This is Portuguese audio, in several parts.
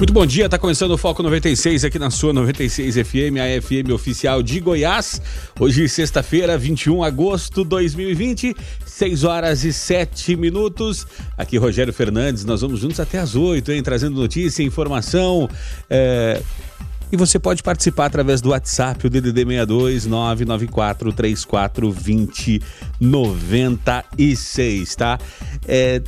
Muito bom dia, tá começando o Foco 96 aqui na sua 96 FM, a FM oficial de Goiás. Hoje, sexta-feira, 21 de agosto de 2020, 6 horas e 7 minutos. Aqui, Rogério Fernandes, nós vamos juntos até as 8, hein? Trazendo notícia, informação. É... E você pode participar através do WhatsApp, o DDD 62 994 34 20 96, tá? É,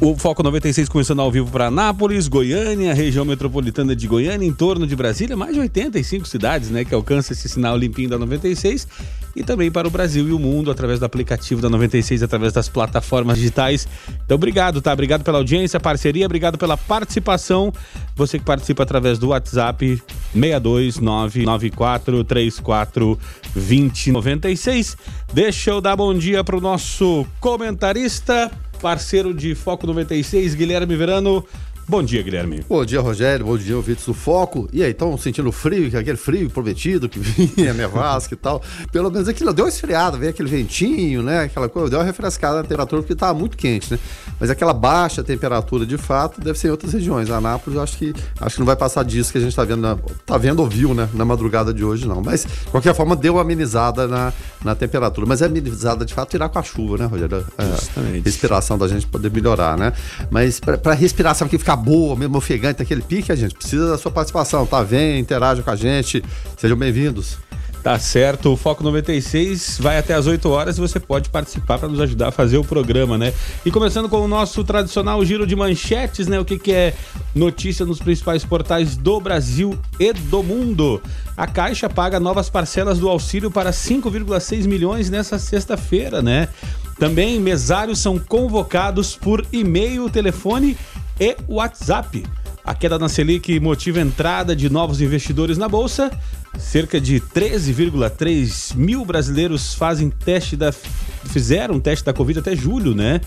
o Foco 96 começando ao vivo para Anápolis, Goiânia, região metropolitana de Goiânia, em torno de Brasília, mais de 85 cidades, né, que alcançam esse sinal limpinho da 96 e também para o Brasil e o mundo através do aplicativo da 96, através das plataformas digitais. Então, obrigado, tá? Obrigado pela audiência, parceria, obrigado pela participação. Você que participa através do WhatsApp 62994342096. Deixa eu dar bom dia para o nosso comentarista parceiro de Foco 96, Guilherme Verano. Bom dia, Guilherme. Bom dia, Rogério. Bom dia, ouvintes do Foco. E aí, estão sentindo frio, aquele frio prometido que vinha, nevasca e tal. Pelo menos aquilo deu uma esfriada, veio aquele ventinho, né? Aquela coisa, deu uma refrescada na temperatura porque estava muito quente, né? Mas aquela baixa temperatura, de fato, deve ser em outras regiões. A Anápolis, eu acho que, acho que não vai passar disso que a gente está vendo, na, tá vendo ou viu, né? Na madrugada de hoje, não. Mas, de qualquer forma, deu uma amenizada na, na temperatura. Mas é amenizada, de fato, irá com a chuva, né, Rogério? A, a respiração da gente poder melhorar, né? Mas para a respiração aqui ficar boa, mesmo ofegante, aquele pique, a gente precisa da sua participação, tá? Vem, interaja com a gente, sejam bem-vindos. Tá certo, o Foco 96 vai até as 8 horas e você pode participar para nos ajudar a fazer o programa, né? E começando com o nosso tradicional giro de manchetes, né? O que, que é notícia nos principais portais do Brasil e do mundo. A Caixa paga novas parcelas do auxílio para 5,6 milhões nessa sexta-feira, né? Também mesários são convocados por e-mail, telefone e WhatsApp. A queda na Selic motiva a entrada de novos investidores na bolsa. Cerca de 13,3 mil brasileiros fazem teste da fizeram teste da Covid até julho, né?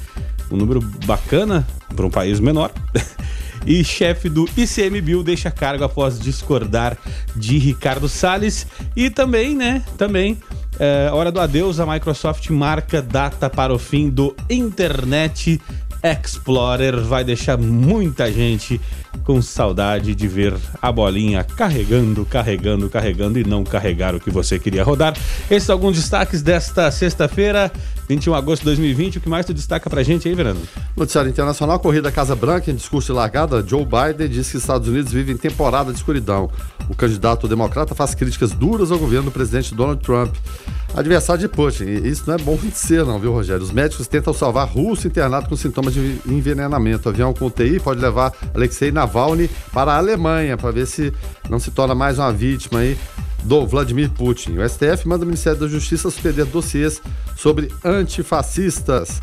Um número bacana para um país menor. e chefe do ICMBio deixa cargo após discordar de Ricardo Salles. E também, né? Também é, hora do adeus, a Microsoft marca data para o fim do Internet Explorer vai deixar muita gente com saudade de ver a bolinha carregando, carregando, carregando e não carregar o que você queria rodar. Esses são alguns destaques desta sexta-feira, 21 de agosto de 2020. O que mais tu destaca pra gente aí, Verano? Noticiário Internacional, Corrida Casa Branca, em discurso de largada, Joe Biden diz que Estados Unidos vivem temporada de escuridão. O candidato democrata faz críticas duras ao governo do presidente Donald Trump adversário de Putin. Isso não é bom de ser, não, viu, Rogério? Os médicos tentam salvar russo internado com sintomas de envenenamento. O avião com TI pode levar Alexei Navalny para a Alemanha, para ver se não se torna mais uma vítima aí do Vladimir Putin. O STF manda o Ministério da Justiça suspender dossiês sobre antifascistas.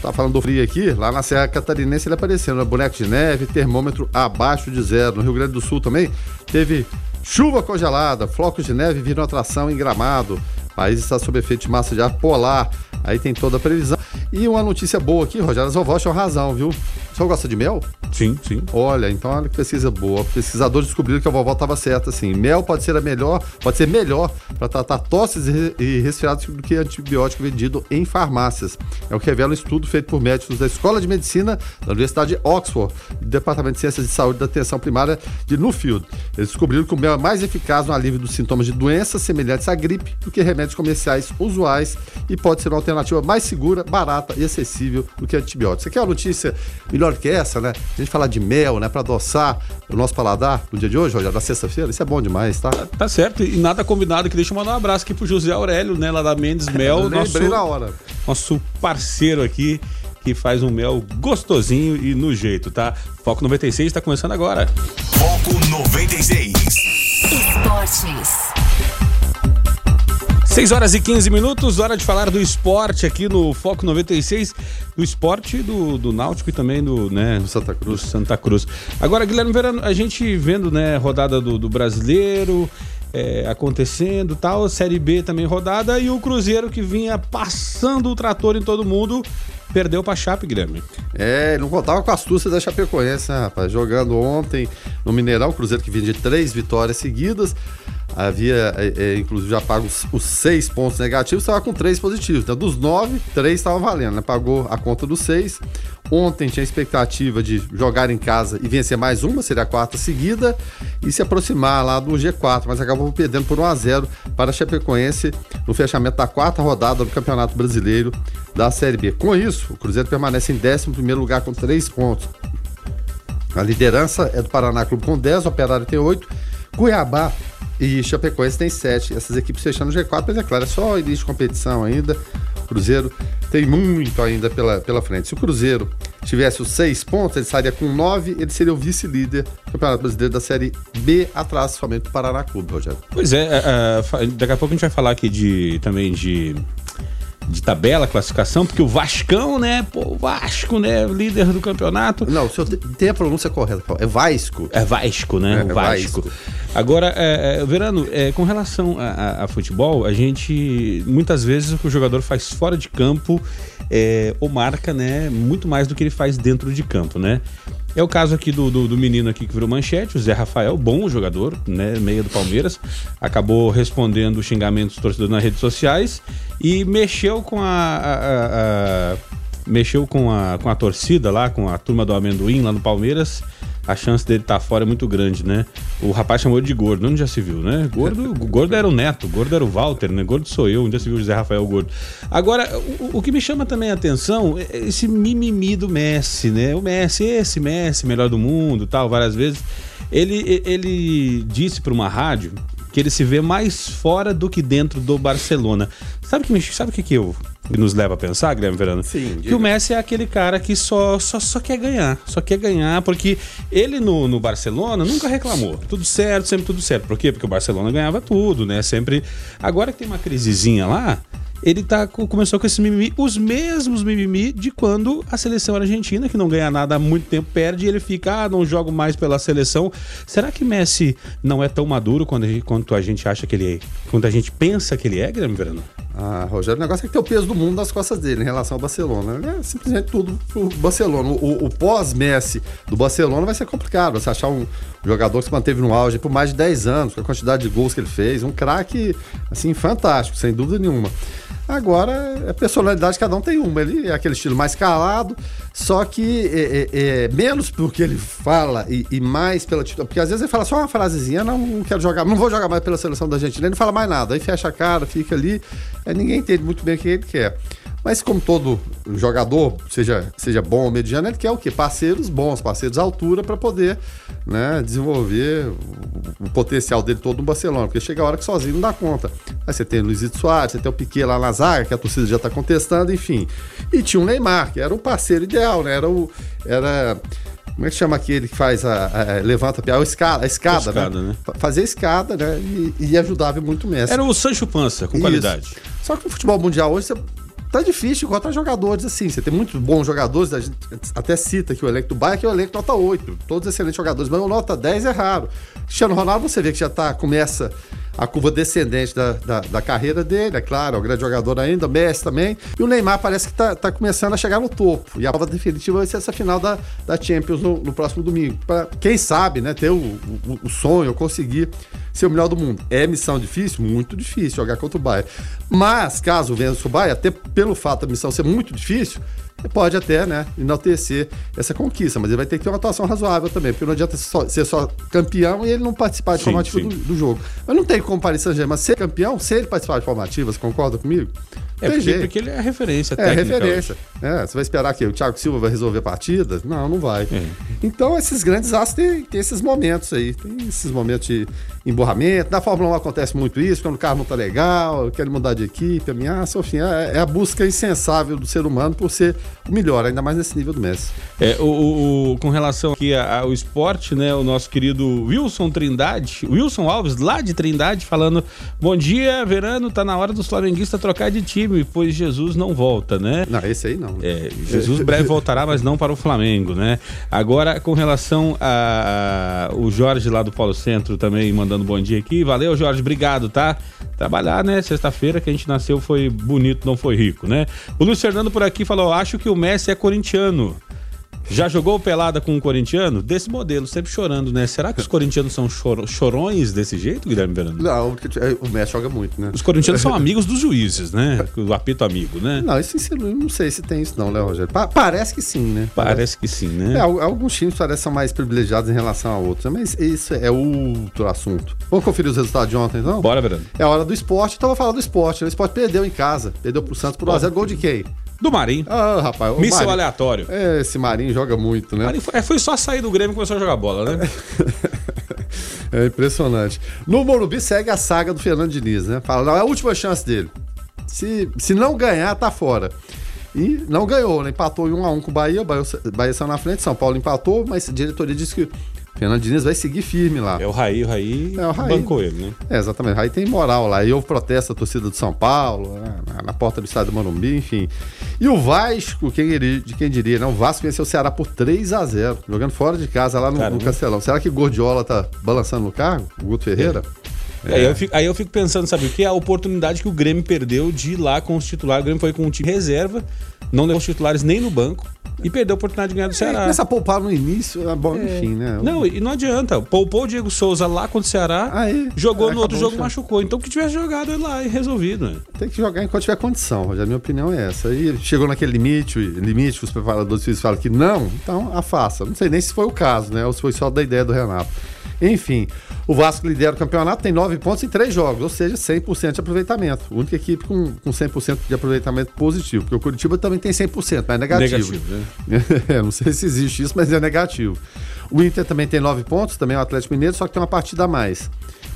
Tá falando do frio aqui, lá na Serra Catarinense ele apareceu, né? boneco de neve, termômetro abaixo de zero. No Rio Grande do Sul também teve chuva congelada, flocos de neve viram atração em gramado. O país está sob efeito de massa de ar polar. Aí tem toda a previsão. E uma notícia boa aqui, Rogério, as vovós tinham razão, viu? O senhor gosta de mel? Sim, sim. Olha, então olha que pesquisa boa. Pesquisadores descobriram que a vovó estava certa, assim. Mel pode ser a melhor, pode ser melhor para tratar tosses e resfriados do que antibiótico vendido em farmácias. É o que revela um estudo feito por médicos da Escola de Medicina da Universidade de Oxford, do Departamento de Ciências de Saúde da Atenção Primária de Nuffield. Eles descobriram que o mel é mais eficaz no alívio dos sintomas de doenças semelhantes à gripe do que remédios comerciais usuais e pode ser uma alternativa mais segura, barata e acessível do que antibióticos. Você quer uma notícia melhor que essa, né? A gente falar de mel, né, para adoçar o nosso paladar no dia de hoje, olha, na sexta-feira, isso é bom demais, tá? tá? Tá certo, e nada combinado que deixa eu mandar um abraço aqui pro José Aurélio, né, lá da Mendes Mel, nosso, na hora. nosso parceiro aqui que faz um mel gostosinho e no jeito, tá? Foco 96 está começando agora. Foco 96. Esportes. 6 horas e 15 minutos, hora de falar do esporte aqui no Foco 96, do esporte do, do Náutico e também do, né, do Santa Cruz. do Santa Cruz. Agora, Guilherme Verano, a gente vendo, né, rodada do, do brasileiro é, acontecendo tal, Série B também rodada e o Cruzeiro que vinha passando o trator em todo mundo perdeu pra Chape, Guilherme. É, não contava com a astúcia da Chapecoense, né, rapaz? Jogando ontem no Mineirão, o Cruzeiro que vinha de três vitórias seguidas. Havia, é, é, inclusive, já pago os, os seis pontos negativos, estava com três positivos. Então, dos nove, três estavam valendo, né? Pagou a conta dos seis. Ontem tinha a expectativa de jogar em casa e vencer mais uma, seria a quarta seguida, e se aproximar lá do G4, mas acabou perdendo por 1 a 0 para a Chapecoense no fechamento da quarta rodada do Campeonato Brasileiro da Série B. Com isso, o Cruzeiro permanece em 11 lugar com três pontos. A liderança é do Paraná Clube com 10, o Operário tem 8, Cuiabá e Chapecoense tem 7. Essas equipes fechando o G4, mas é claro, é só início de competição ainda. Cruzeiro tem muito ainda pela, pela frente. Se o Cruzeiro tivesse os 6 pontos, ele estaria com 9, ele seria o vice-líder do Campeonato Brasileiro da Série B, atrás somente do Paraná Clube, Rogério. Pois é, é, daqui a pouco a gente vai falar aqui de também de de tabela, classificação, porque o Vascão, né? Pô, o Vasco, né? Líder do campeonato. Não, o senhor tem a pronúncia correta, Paulo. É Vasco. É Vasco, né? É, é Vasco. Vasco. Agora, é, é, Verano, é, com relação a, a- a futebol, a gente, muitas vezes, o que o jogador faz fora de campo é, ou marca, né? Muito mais do que ele faz dentro de campo, né? É o caso aqui do, do, do menino aqui que virou manchete, o Zé Rafael, bom jogador, né? Meia do Palmeiras. Acabou respondendo xingamentos dos torcedores nas redes sociais e mexeu com a- a- a- a mexeu com a, com a torcida lá, com a turma do amendoim lá no Palmeiras, a chance dele estar fora é muito grande, né? O rapaz chamou ele de gordo, onde já se viu, né? Gordo, gordo era o Neto, gordo era o Walter, né? Gordo sou eu, onde já se viu o José Rafael gordo. Agora, o, o que me chama também a atenção é esse mimimi do Messi, né? O Messi, esse Messi, melhor do mundo, tal, várias vezes. Ele, ele disse para uma rádio que ele se vê mais fora do que dentro do Barcelona. Sabe o que, me- sabe o que, que eu nos leva a pensar, Guilherme Verano? Sim, Que diga. o Messi é aquele cara que só, só, só quer ganhar. Só quer ganhar, porque ele no, no Barcelona nunca reclamou. Tudo certo, sempre tudo certo. Por quê? Porque o Barcelona ganhava tudo, né? Sempre. Agora que tem uma crisezinha lá, ele tá, co- começou com esse mimimi, os mesmos mimimi de quando a seleção argentina, que não ganha nada há muito tempo, perde e ele fica, ah, não jogo mais pela seleção. Será que Messi não é tão maduro quando a gente- quanto a gente acha que ele é? Quanto a gente pensa que ele é, Guilherme Verano? Ah, Rogério, o negócio é que tem o peso do mundo nas costas dele em relação ao Barcelona. Ele É simplesmente tudo pro Barcelona. O, o- pós-Messi do Barcelona vai ser complicado. Você achar um jogador que se manteve no auge por mais de 10 anos, com a quantidade de gols que ele fez. Um craque, assim, fantástico, sem dúvida nenhuma. Agora, a personalidade, cada um tem uma. Ele é aquele estilo mais calado, só que é, é- é menos porque ele fala e, e mais pela atitude. Porque às vezes ele fala só uma frasezinha, não, quero jogar, não vou jogar mais pela seleção da Argentina. Ele não fala mais nada, aí fecha a cara, fica ali. Aí ninguém entende muito bem o que ele quer. Mas como todo jogador, seja, seja bom ou mediano, ele quer o quê? Parceiros bons, parceiros à altura para poder né, desenvolver o, potencial dele todo no Barcelona. Porque chega a hora que sozinho não dá conta. Aí você tem o Luizito Soares, você tem o Piquet lá na zaga, que a torcida já está contestando, enfim. E tinha o Neymar, que era o parceiro ideal, né? Era o... Era, como é que chama aquele que faz a, a- levanta a, a escada, a escada, A escada, né? né? Fa- Fazer a escada, né? E, e ajudava muito o Messi. Era o Sancho Pança, com Isso. qualidade. Só que no futebol mundial hoje você tá difícil encontrar jogadores assim. Você tem muitos bons jogadores, a gente até cita que o elenco do Bayern que é o elenco nota 8, todos excelentes jogadores, mas o nota 10 é raro. Cristiano Ronaldo você vê que já tá, começa a curva descendente da, da, da carreira dele, é claro, é um grande jogador ainda, Messi também. E o Neymar parece que tá, tá começando a chegar no topo. E a prova definitiva vai ser essa final da, da Champions no, no próximo domingo. Pra, quem sabe, né, ter o, o, o sonho, conseguir ser o melhor do mundo. É missão difícil? Muito difícil jogar contra o Bayern. Mas, caso vença o Bayern, até pelo fato da missão ser muito difícil, pode até, né, enaltecer essa conquista. Mas ele vai ter que ter uma atuação razoável também, porque não adianta só- ser só campeão e ele não participar de Sim, formativa sim. do, do jogo. Mas não tem como Paris Saint-Germain ser campeão se ele participar de formativas, concorda comigo? É tem porque, jeito. porque ele é referência É, técnica. referência. É, você vai esperar que o Thiago Silva vai resolver a partida? Não, não vai. É. Então, esses grandes astros têm, têm esses momentos aí. Tem esses momentos de emborramento. Na Fórmula 1 acontece muito isso, quando o carro não tá legal, quer mudar de equipe, ameaça, enfim. É, é a busca insensável do ser humano por ser o melhor, ainda mais nesse nível do Messi. É, o, o- com relação aqui ao esporte, né? O nosso querido Wilson Trindade, Wilson Alves, lá de Trindade, falando: Bom dia, Verano, tá na hora dos flamenguistas trocar de time. Pois Jesus não volta, né? Não, esse aí não. É, Jesus breve voltará, mas não para o Flamengo, né? Agora, com relação a, a o Jorge lá do Polo Centro também mandando bom dia aqui. Valeu, Jorge, obrigado, tá? Trabalhar, né? Sexta-feira que a gente nasceu foi bonito, não foi rico, né? O Luiz Fernando por aqui falou: acho que o Messi é corintiano. Já jogou pelada com um corintiano? Desse modelo, sempre chorando, né? Será que os corintianos são chor chorões desse jeito, Guilherme Verano? Não, o Messi joga muito, né? Os corintianos são amigos dos juízes, né? O apito amigo, né? Não, isso, não sei se tem isso não, né, Rogério? Pa parece que sim, né? Parece que sim, né? É, alguns times parecem mais privilegiados em relação a outros, mas isso é outro assunto. Vamos conferir os resultados de ontem, então? Bora, Verano. É a hora do esporte, então vou falar do esporte. O esporte perdeu em casa, perdeu pro Santos por 1x0, gol de quem? Do Marinho. Ah, rapaz. Míssel Marinho, aleatório. É, esse Marinho joga muito, né? Marinho foi, é, foi só sair do Grêmio e começou a jogar bola, né? é impressionante. No Morumbi segue a saga do Fernando Diniz, né? Fala, não, é a última chance dele. Se, se não ganhar, tá fora. E não ganhou, né? Empatou em 1 a 1 com o Bahia, o Bahia, Bahia saiu na frente, São Paulo empatou, mas a diretoria disse que Fernando Diniz vai seguir firme lá. É o Raí, o Raí, é, o Raí bancou ele, né? É, exatamente. O Raí tem moral lá. E houve protesto da torcida do São Paulo, né? na, na, porta do estádio do Morumbi, enfim. E o Vasco, quem diria, quem diria, né? O Vasco venceu o Ceará por 3 a 0 jogando fora de casa lá no, no Castelão. Será que Gordiola tá balançando no cargo? O Guto Ferreira? É. Aí, eu fico, aí eu fico pensando, sabe o que? A oportunidade que o Grêmio perdeu de ir lá com os titulares. O Grêmio foi com um time reserva, não levou os titulares nem no banco e perdeu a oportunidade de ganhar do Ceará. É, começa a poupar no início, é bom, é. enfim, né? Não, e não adianta. Poupou o Diego Souza lá contra o Ceará, Aí, jogou no outro jogo, machucou. Então que tivesse jogado lá e resolvido, né? Tem que jogar enquanto tiver condição, Rogério. A minha opinião é essa. E chegou naquele limite, limite que os preparadores físicos falam que não, então afasta. Não sei nem se foi o caso, né? Ou se foi só da ideia do Renato. Enfim, o Vasco lidera o campeonato, tem nove pontos em três jogos, ou seja, 100% de aproveitamento. A única equipe com, com 100% de aproveitamento positivo, porque o Curitiba também tem 100%, mas é negativo. negativo né? é, não sei se existe isso, mas é negativo. O Inter também tem nove pontos, também é o Atlético Mineiro, só que tem uma partida a mais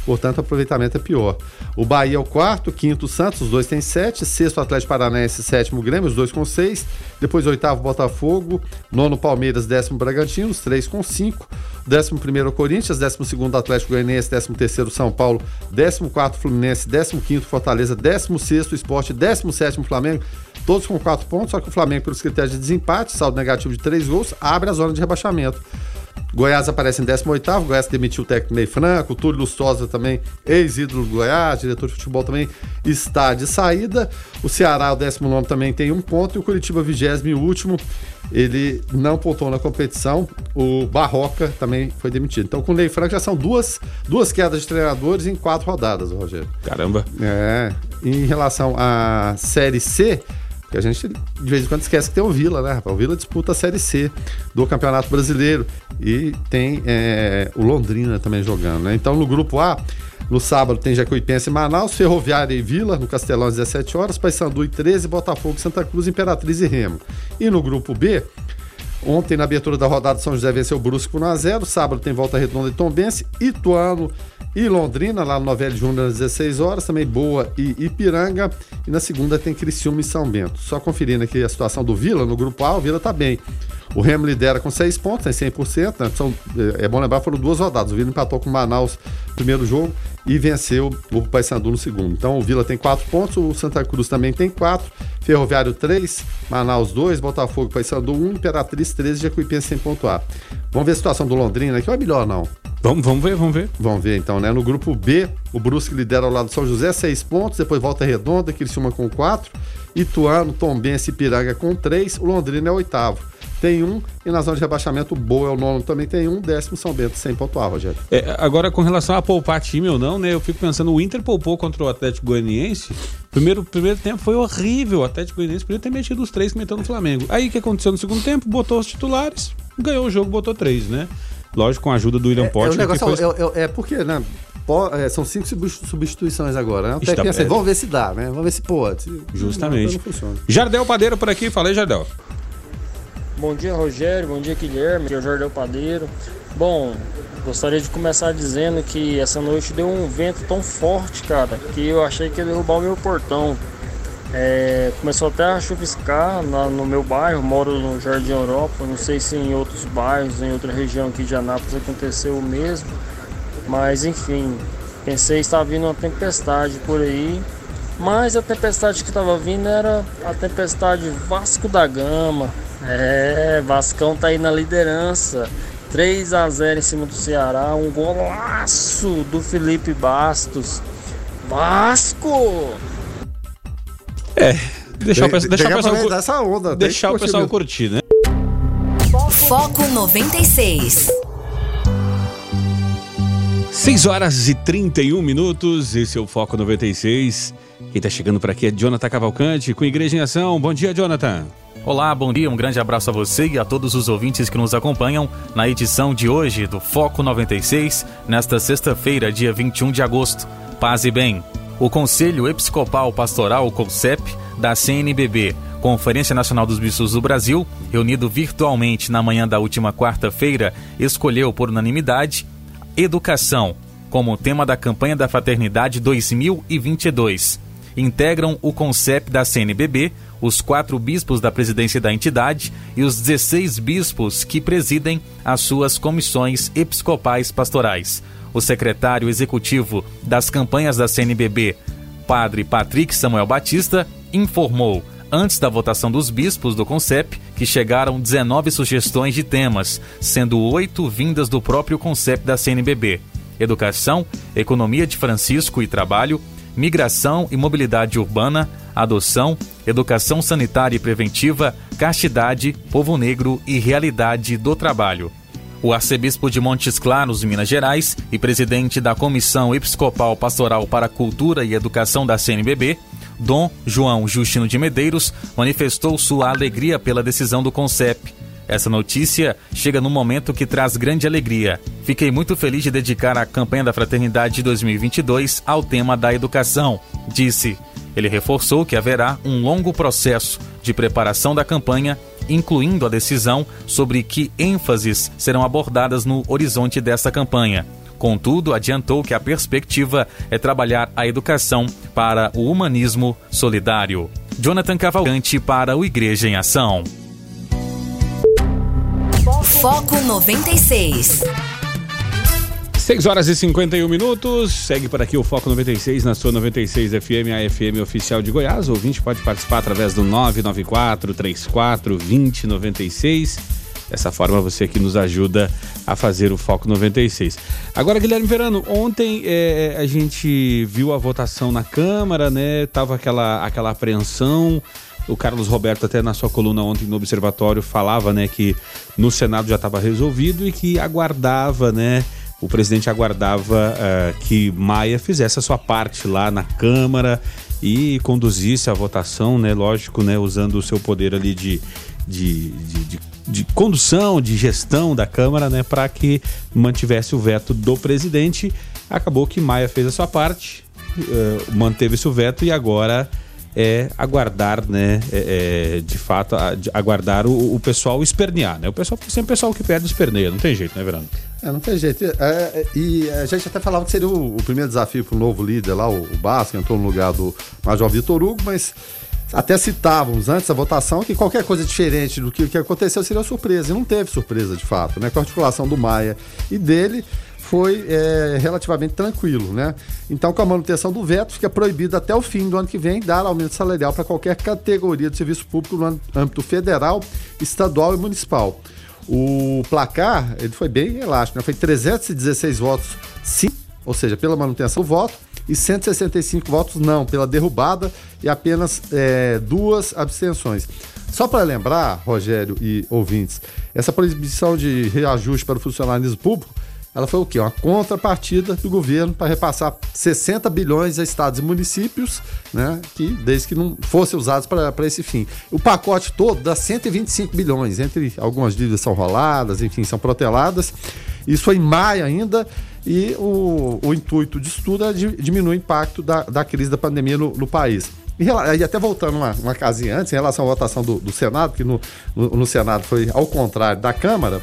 portanto o aproveitamento é pior. O Bahia é o quarto, quinto Santos, os dois têm sete, sexto Atlético Paranaense, sétimo Grêmio, os dois com seis, depois oitavo Botafogo, nono Palmeiras, décimo Bragantino, os três com cinco, décimo primeiro Corinthians, décimo segundo Atlético Goianiense, décimo terceiro São Paulo, décimo quarto Fluminense, décimo quinto Fortaleza, décimo sexto Esporte, décimo sétimo Flamengo, todos com quatro pontos, só que o Flamengo, pelos critérios de desempate, saldo negativo de três gols, abre a zona de rebaixamento. Goiás aparece em 18º, Goiás demitiu o técnico Ney Franco, o Túlio Lustosa também, ex-ídolo do Goiás, diretor de futebol também está de saída. O Ceará, o 19 também tem um ponto e o Curitiba, 20 último, ele não pontuou na competição. O Barroca também foi demitido. Então, com o Ney Franco já são duas, duas quedas de treinadores em quatro rodadas, Rogério. Caramba. É. Em relação à Série C, a gente de vez em quando esquece que tem o Vila, né, rapaz? O Vila disputa a Série C do Campeonato Brasileiro. E tem é, o Londrina também jogando, né? Então no grupo A, no sábado tem Jacuipense e Manaus, Ferroviária e Vila, no Castelão às 17 horas, Paysandu e 13, Botafogo, Santa Cruz, Imperatriz e Remo. E no grupo B, Ontem, na abertura da rodada, São José venceu o Brusque por 1x0. Sábado tem Volta Redonda e Tombense. Ituano e Londrina, lá no Novelli Júnior, às 16 horas. Também Boa e Ipiranga. E na segunda tem Criciúma e São Bento. Só conferindo aqui a situação do Vila, no grupo A, o Vila tá bem. O Remo lidera com 6 pontos, tem 100%. Né? São, é, é bom lembrar, foram duas rodadas. O Vila empatou com o Manaus no primeiro jogo e venceu o Paysandu no segundo. Então o Vila tem 4 pontos, o Santa Cruz também tem 4, Ferroviário 3, Manaus 2, Botafogo Paysandu 1, Imperatriz 13, Jacuipense sem pontuar. Vamos ver a situação do Londrina aqui, ou é melhor não? Vamos, vamos ver, vamos ver. Vamos ver então, né? No grupo B, o Brusque lidera ao lado do São José, 6 pontos, depois Volta Redonda, Criciúma com 4, Ituano, Tombense e Piranga com 3, o Londrina é o oitavo tem um, e na zona de rebaixamento o Boa é o nono também tem um, décimo São Bento sem pontuar, Rogério. É, agora, com relação a poupar time ou não, né? Eu fico pensando, o Inter poupou contra o Atlético Goianiense. Primeiro, primeiro tempo foi horrível. O Atlético Goianiense podia ter metido os três que meteu no Flamengo. Aí o que aconteceu no segundo tempo? Botou os titulares, ganhou o jogo, botou três, né? Lógico, com a ajuda do William é, Potter. É, negócio, foi... é, é, é porque, né? É, são cinco substituições agora, né? Até Está, assim, vamos ver se dá, né? Vamos ver se pode. Justamente. Não, não Jardel Padeiro por aqui, falei, Jardel. Bom dia, Rogério. Bom dia, Guilherme. Aqui é o Jordão Padeiro. Bom, gostaria de começar dizendo que essa noite deu um vento tão forte, cara, que eu achei que ia derrubar o meu portão. É, começou até a chuviscar na, no meu bairro, moro no Jardim Europa, não sei se em outros bairros, em outra região aqui de Anápolis aconteceu o mesmo, mas enfim, pensei que estava vindo uma tempestade por aí Mas a tempestade que estava vindo era a tempestade Vasco da Gama. É, Vascão tá aí na liderança. 3 a 0 em cima do Ceará, um golaço do Felipe Bastos. Vasco! É, deixar o pessoal, deixar o Tem pessoal, essa onda. tem deixar o pessoal curtir curtir, né? Foco 96. 6 horas e 31 minutos, esse é o Foco 96. Quem tá chegando por aqui é Jonathan Cavalcante, com Igreja em Ação. Bom dia, Jonathan. Olá, bom dia, um grande abraço a você e a todos os ouvintes que nos acompanham na edição de hoje do Foco 96, nesta sexta-feira, dia 21 de agosto. Paz e bem. O Conselho Episcopal Pastoral CONCEP da CNBB, Conferência Nacional dos Bispos do Brasil, reunido virtualmente na manhã da última quarta-feira, escolheu por unanimidade Educação como tema da campanha da Fraternidade 2022 integram o CONCEP da CNBB, os quatro bispos da presidência da entidade e os 16 bispos que presidem as suas comissões episcopais pastorais. O secretário executivo das campanhas da CNBB, Padre Patrick Samuel Batista, informou, antes da votação dos bispos do CONCEP, que chegaram 19 sugestões de temas, sendo oito vindas do próprio CONCEP da CNBB. Educação, Economia de Francisco e Trabalho, migração e mobilidade urbana, adoção, educação sanitária e preventiva, castidade, povo negro e realidade do trabalho. O arcebispo de Montes Claros, Minas Gerais, e presidente da Comissão Episcopal Pastoral para Cultura e Educação da CNBB, Dom João Justino de Medeiros, manifestou sua alegria pela decisão do CONCEP. Essa notícia chega num momento que traz grande alegria. Fiquei muito feliz de dedicar a campanha da Fraternidade 2022 ao tema da educação, disse. Ele reforçou que haverá um longo processo de preparação da campanha, incluindo a decisão sobre que ênfases serão abordadas no horizonte dessa campanha. Contudo, adiantou que a perspectiva é trabalhar a educação para o humanismo solidário. Jonathan Cavalcante para o Igreja em Ação. Foco 96. 6 horas e 51 minutos. Segue por aqui o Foco 96 na sua 96 FM, a FM oficial de Goiás. O ouvinte pode participar através do 994 34 2096. Dessa forma você que nos ajuda a fazer o Foco 96. Agora, Guilherme Verano, ontem é, a gente viu a votação na Câmara, né? Tava aquela, aquela apreensão. O Carlos Roberto, até na sua coluna ontem no Observatório, falava né, que no Senado já estava resolvido e que aguardava, né? O presidente aguardava eh, que Maia fizesse a sua parte lá na Câmara e conduzisse a votação, né? Lógico, né? Usando o seu poder ali de, de, de, de, de condução, de gestão da Câmara, né? Para que mantivesse o veto do presidente. Acabou que Maia fez a sua parte, eh, manteve-se o veto e agora é aguardar, né? é, é, de fato, a- de aguardar o, o pessoal espernear, né? O pessoal sempre o pessoal que perde esperneia, não tem jeito, né, Verano? É, não tem jeito. É, é, e a gente até falava que seria o, o primeiro desafio para o novo líder lá, o, o Basco, que entrou no lugar do Major Vitor Hugo, mas até citávamos antes da votação que qualquer coisa diferente do que, que aconteceu seria surpresa. E não teve surpresa de fato, né? Com a articulação do Maia e dele foi é, relativamente tranquilo, né? Então, com a manutenção do veto, fica proibido até o fim do ano que vem dar aumento salarial para qualquer categoria de serviço público no âmbito federal, estadual e municipal. O placar, ele foi bem elástico, né? Foi 316 votos sim, ou seja, pela manutenção do voto, e 165 votos não, pela derrubada e apenas é, duas abstenções. Só para lembrar, Rogério e ouvintes, essa proibição de reajuste para o funcionalismo público, ela foi o quê? Uma contrapartida do governo para repassar 60 bilhões a estados e municípios, né? Que desde que não fossem usados para esse fim. O pacote todo dá 125 bilhões, entre algumas dívidas são roladas, enfim, são proteladas. Isso foi em maio ainda, e o, o intuito disso tudo é di- diminuir o impacto da, da crise da pandemia no, no país. E, e até voltando uma, uma casinha antes, em relação à votação do, do Senado, que no, no, no Senado foi ao contrário da Câmara,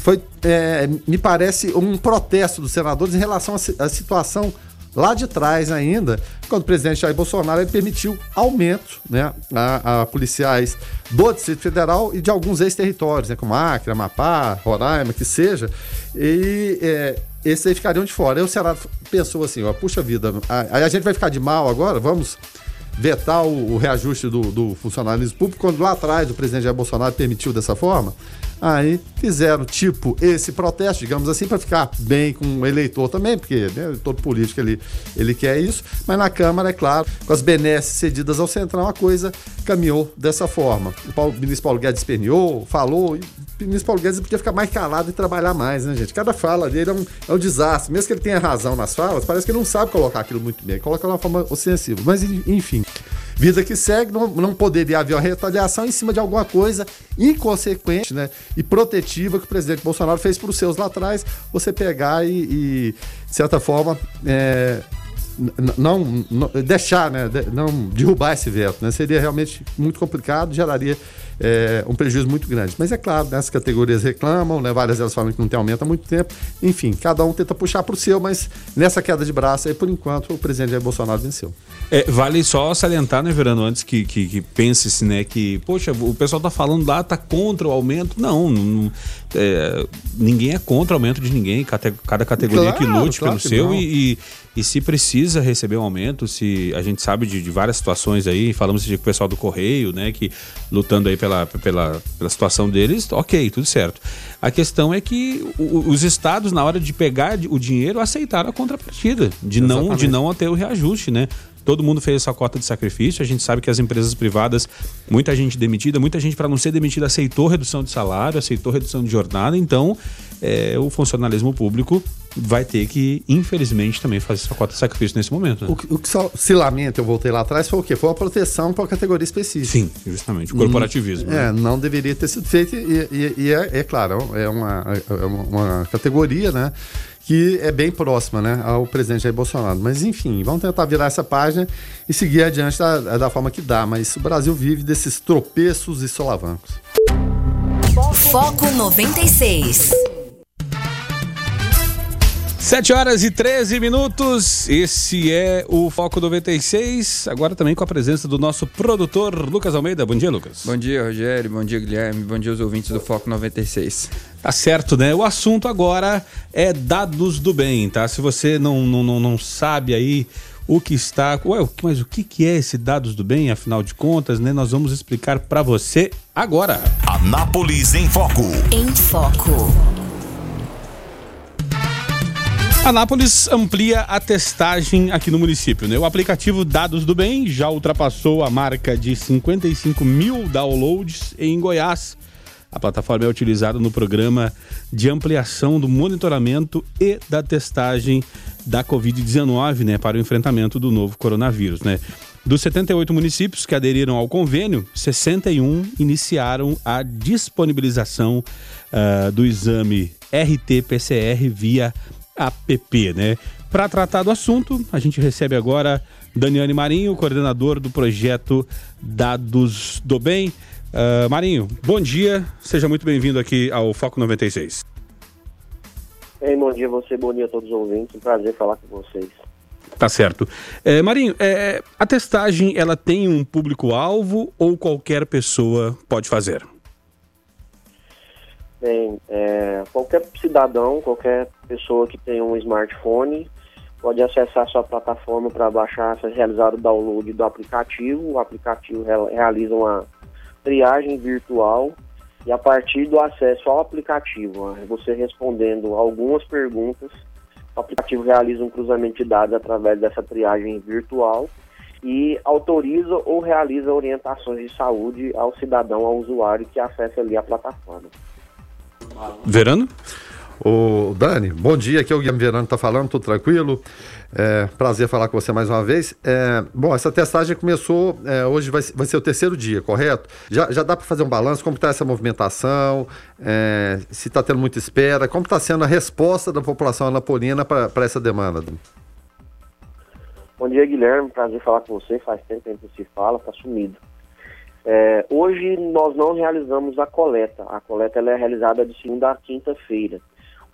foi, é, me parece, um protesto dos senadores em relação à si- à situação lá de trás ainda, quando o presidente Jair Bolsonaro permitiu aumento né, a, a policiais do Distrito Federal e de alguns ex-territórios, né, como Acre, Amapá, Roraima, que seja, e é, esses aí ficariam de fora. Aí o Senado pensou assim, ó, puxa vida, a- a gente vai ficar de mal agora, vamos vetar o, o reajuste do, do funcionalismo público, quando lá atrás o presidente Jair Bolsonaro permitiu dessa forma. Aí fizeram tipo esse protesto, digamos assim, para ficar bem com o eleitor também, porque né, todo político ele, ele quer isso, mas na Câmara, é claro, com as benesses cedidas ao Centrão, a coisa caminhou dessa forma. O, Paulo, o ministro Paulo Guedes perneou, falou, e o ministro Paulo Guedes podia ficar mais calado e trabalhar mais, né, gente? Cada fala dele é um, é um desastre. Mesmo que ele tenha razão nas falas, parece que ele não sabe colocar aquilo muito bem, coloca de uma forma ostensiva. Mas, enfim. Vida que segue, não, não poderia haver uma retaliação em cima de alguma coisa inconsequente né, e protetiva que o presidente Bolsonaro fez para os seus lá atrás, você pegar e, e de certa forma, é, não, não, deixar, né, não derrubar esse veto, né, seria realmente muito complicado, geraria é, um prejuízo muito grande. Mas é claro, né, as categorias reclamam, né, várias delas falam que não tem aumento há muito tempo. Enfim, cada um tenta puxar para o seu, mas nessa queda de braço aí, por enquanto, o presidente Jair Bolsonaro venceu. É, vale só salientar, né, Verano, antes que, que, que pense-se, né, que, poxa, o pessoal tá falando lá, tá contra o aumento. Não, não é, ninguém é contra o aumento de ninguém, cada categoria claro, que lute claro pelo que seu e, e, e, se precisa receber um aumento, se a gente sabe de, de várias situações aí, falamos de o pessoal do Correio, né, que lutando aí pela, pela, pela situação deles, ok, tudo certo. A questão é que o, os estados, na hora de pegar o dinheiro, aceitaram a contrapartida, de não, de não ter o reajuste, né? Todo mundo fez essa cota de sacrifício. A gente sabe que as empresas privadas, muita gente demitida, muita gente para não ser demitida aceitou redução de salário, aceitou redução de jornada. Então, é, o funcionalismo público vai ter que, infelizmente, também fazer essa cota de sacrifício nesse momento. Né? O, que, o que só se lamenta, eu voltei lá atrás, foi o quê? Foi uma proteção para uma categoria específica. Sim, justamente. O corporativismo. Hum, é, né? não deveria ter sido feito e, e, e é, é, claro, é uma, é uma, uma categoria, né? Que é bem próxima né, ao presidente Jair Bolsonaro. Mas, enfim, vamos tentar virar essa página e seguir adiante da, da forma que dá. Mas o Brasil vive desses tropeços e solavancos. Foco 96. 7 horas e 13 minutos. Esse é o Foco 96. Agora também com a presença do nosso produtor Lucas Almeida. Bom dia, Lucas. Bom dia, Rogério. Bom dia, Guilherme. Bom dia aos ouvintes do Foco 96. Tá certo, né? O assunto agora é dados do bem, tá? Se você não, não, não sabe aí o que está. Ué, mas o que, que é esse dados do bem, afinal de contas, né? Nós vamos explicar para você agora. Anápolis em Foco. Em Foco. Anápolis amplia a testagem aqui no município. Né? O aplicativo Dados do Bem já ultrapassou a marca de 55 mil downloads em Goiás. A plataforma é utilizada no programa de ampliação do monitoramento e da testagem da Covid-19 né, para o enfrentamento do novo coronavírus. Né? Dos 78 municípios que aderiram ao convênio, 61 iniciaram a disponibilização uh, do exame RT-PCR via app, né? Para tratar do assunto, a gente recebe agora Daniane Marinho, coordenador do projeto Dados do Bem. Uh, Marinho, bom dia, seja muito bem-vindo aqui ao Foco 96. Ei, bom dia a você, bom dia a todos os ouvintes, um prazer falar com vocês. Tá certo. É, Marinho, é, a testagem ela tem um público-alvo ou qualquer pessoa pode fazer? Bem, é, qualquer cidadão, qualquer pessoa que tenha um smartphone pode acessar sua plataforma para baixar, realizar o download do aplicativo. O aplicativo realiza uma triagem virtual e a partir do acesso ao aplicativo, você respondendo algumas perguntas, o aplicativo realiza um cruzamento de dados através dessa triagem virtual e autoriza ou realiza orientações de saúde ao cidadão, ao usuário que acessa ali a plataforma. Verano? O Dani, bom dia, aqui é o Guilherme Verano tá falando, tudo tranquilo. É, prazer falar com você mais uma vez. É, bom, essa testagem começou, é, hoje vai, vai, ser o terceiro dia, correto? Já, já dá para fazer um balanço, como está essa movimentação, é, se está tendo muita espera, como está sendo a resposta da população anapolina para essa demanda? Bom dia, Guilherme, prazer falar com você, faz tempo que a gente se fala, está sumido. É, hoje nós não realizamos a coleta. A coleta é realizada de segunda a quinta-feira.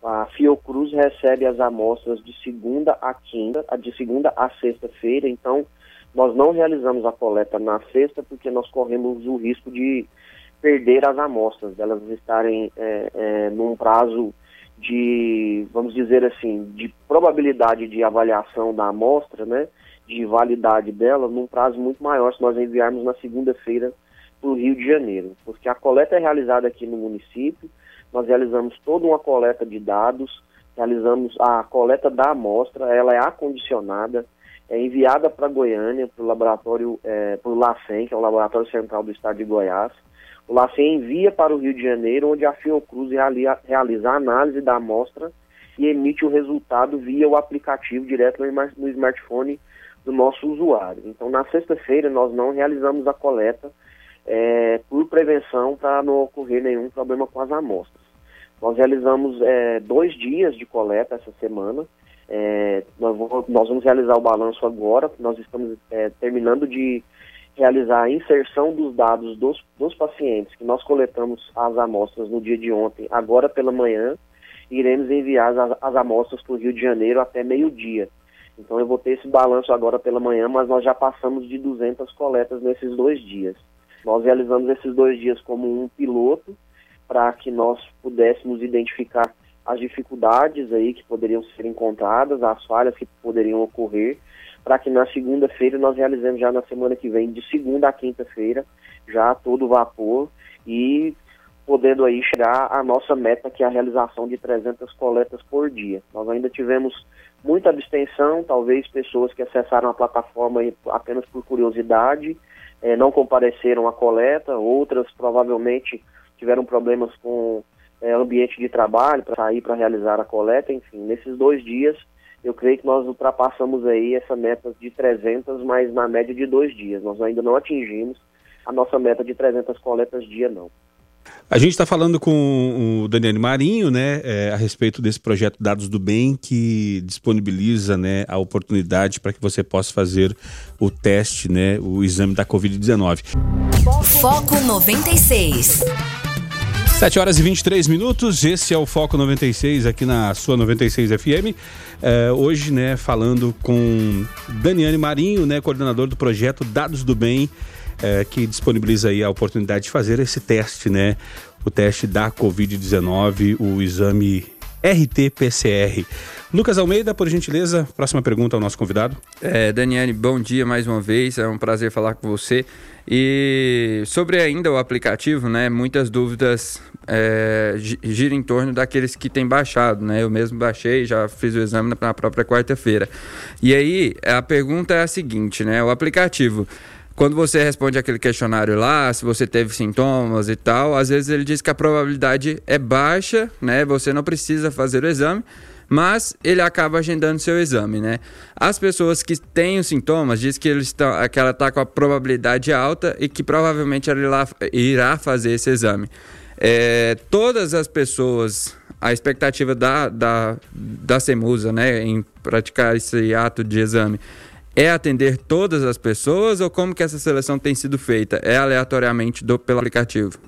A Fiocruz recebe as amostras de segunda a quinta, de segunda a sexta-feira. Então nós não realizamos a coleta na sexta porque nós corremos o risco de perder as amostras, delas estarem é, é, num prazo de, vamos dizer assim, de probabilidade de avaliação da amostra, né? De validade dela num prazo muito maior se nós enviarmos na segunda-feira para o Rio de Janeiro, porque a coleta é realizada aqui no município, nós realizamos toda uma coleta de dados, realizamos a coleta da amostra, ela é acondicionada, é enviada para Goiânia, para o laboratório, é, para o LACEN, que é o Laboratório Central do Estado de Goiás. O LACEN envia para o Rio de Janeiro, onde a Fiocruz realiza, a análise da amostra e emite o resultado via o aplicativo direto no smartphone do nosso usuário. Então, na sexta-feira, nós não realizamos a coleta é, por prevenção para não ocorrer nenhum problema com as amostras. Nós realizamos é, dois dias de coleta essa semana. É, nós, vamos, nós, vamos realizar o balanço agora. Nós estamos é, terminando de realizar a inserção dos dados dos, dos pacientes que nós coletamos as amostras no dia de ontem, agora pela manhã. Iremos enviar as, as amostras para o Rio de Janeiro até meio-dia. Então eu vou ter esse balanço agora pela manhã, mas nós já passamos de 200 coletas nesses dois dias. Nós realizamos esses dois dias como um piloto para que nós pudéssemos identificar as dificuldades aí que poderiam ser encontradas, as falhas que poderiam ocorrer, para que na segunda-feira nós realizemos já na semana que vem, de segunda a quinta-feira, já todo vapor e podendo aí chegar à nossa meta, que é a realização de 300 coletas por dia. Nós ainda tivemos muita abstenção, talvez pessoas que acessaram a plataforma apenas por curiosidade, eh, não compareceram à coleta, outras provavelmente tiveram problemas com eh, ambiente de trabalho para sair para realizar a coleta, enfim, nesses dois dias eu creio que nós ultrapassamos aí essa meta de 300, mas na média de dois dias. Nós ainda não atingimos a nossa meta de 300 coletas dia, não. A gente está falando com o Daniel Marinho, né, é, a respeito desse projeto Dados do Bem, que disponibiliza, né, a oportunidade para que você possa fazer o teste, né, o exame da Covid-19. Foco 96. 7 horas e 23 minutos, esse é o Foco 96 aqui na sua 96 FM. É, hoje, né, falando com Daniane Marinho, né, coordenador do projeto Dados do Bem, é, que disponibiliza aí a oportunidade de fazer esse teste, né? O teste da Covid-19, o exame RT-PCR. Lucas Almeida, por gentileza, próxima pergunta ao nosso convidado. É, Daniele, bom dia mais uma vez, é um prazer falar com você. E sobre ainda o aplicativo, né, muitas dúvidas é, giram em torno daqueles que têm baixado, né? Eu mesmo baixei, já fiz o exame na própria quarta-feira. E aí, a pergunta é a seguinte, né, o aplicativo quando você responde aquele questionário lá, se você teve sintomas e tal, às vezes ele diz que a probabilidade é baixa, né? Você não precisa fazer o exame, mas ele acaba agendando seu exame, né? As pessoas que têm os sintomas diz que, eles estão, que ela está com a probabilidade alta e que provavelmente ela irá fazer esse exame. É, todas as pessoas, a expectativa da, da, da CEMUSA, né, em praticar esse ato de exame, é atender todas as pessoas ou como que essa seleção tem sido feita? É aleatoriamente do, pelo aplicativo?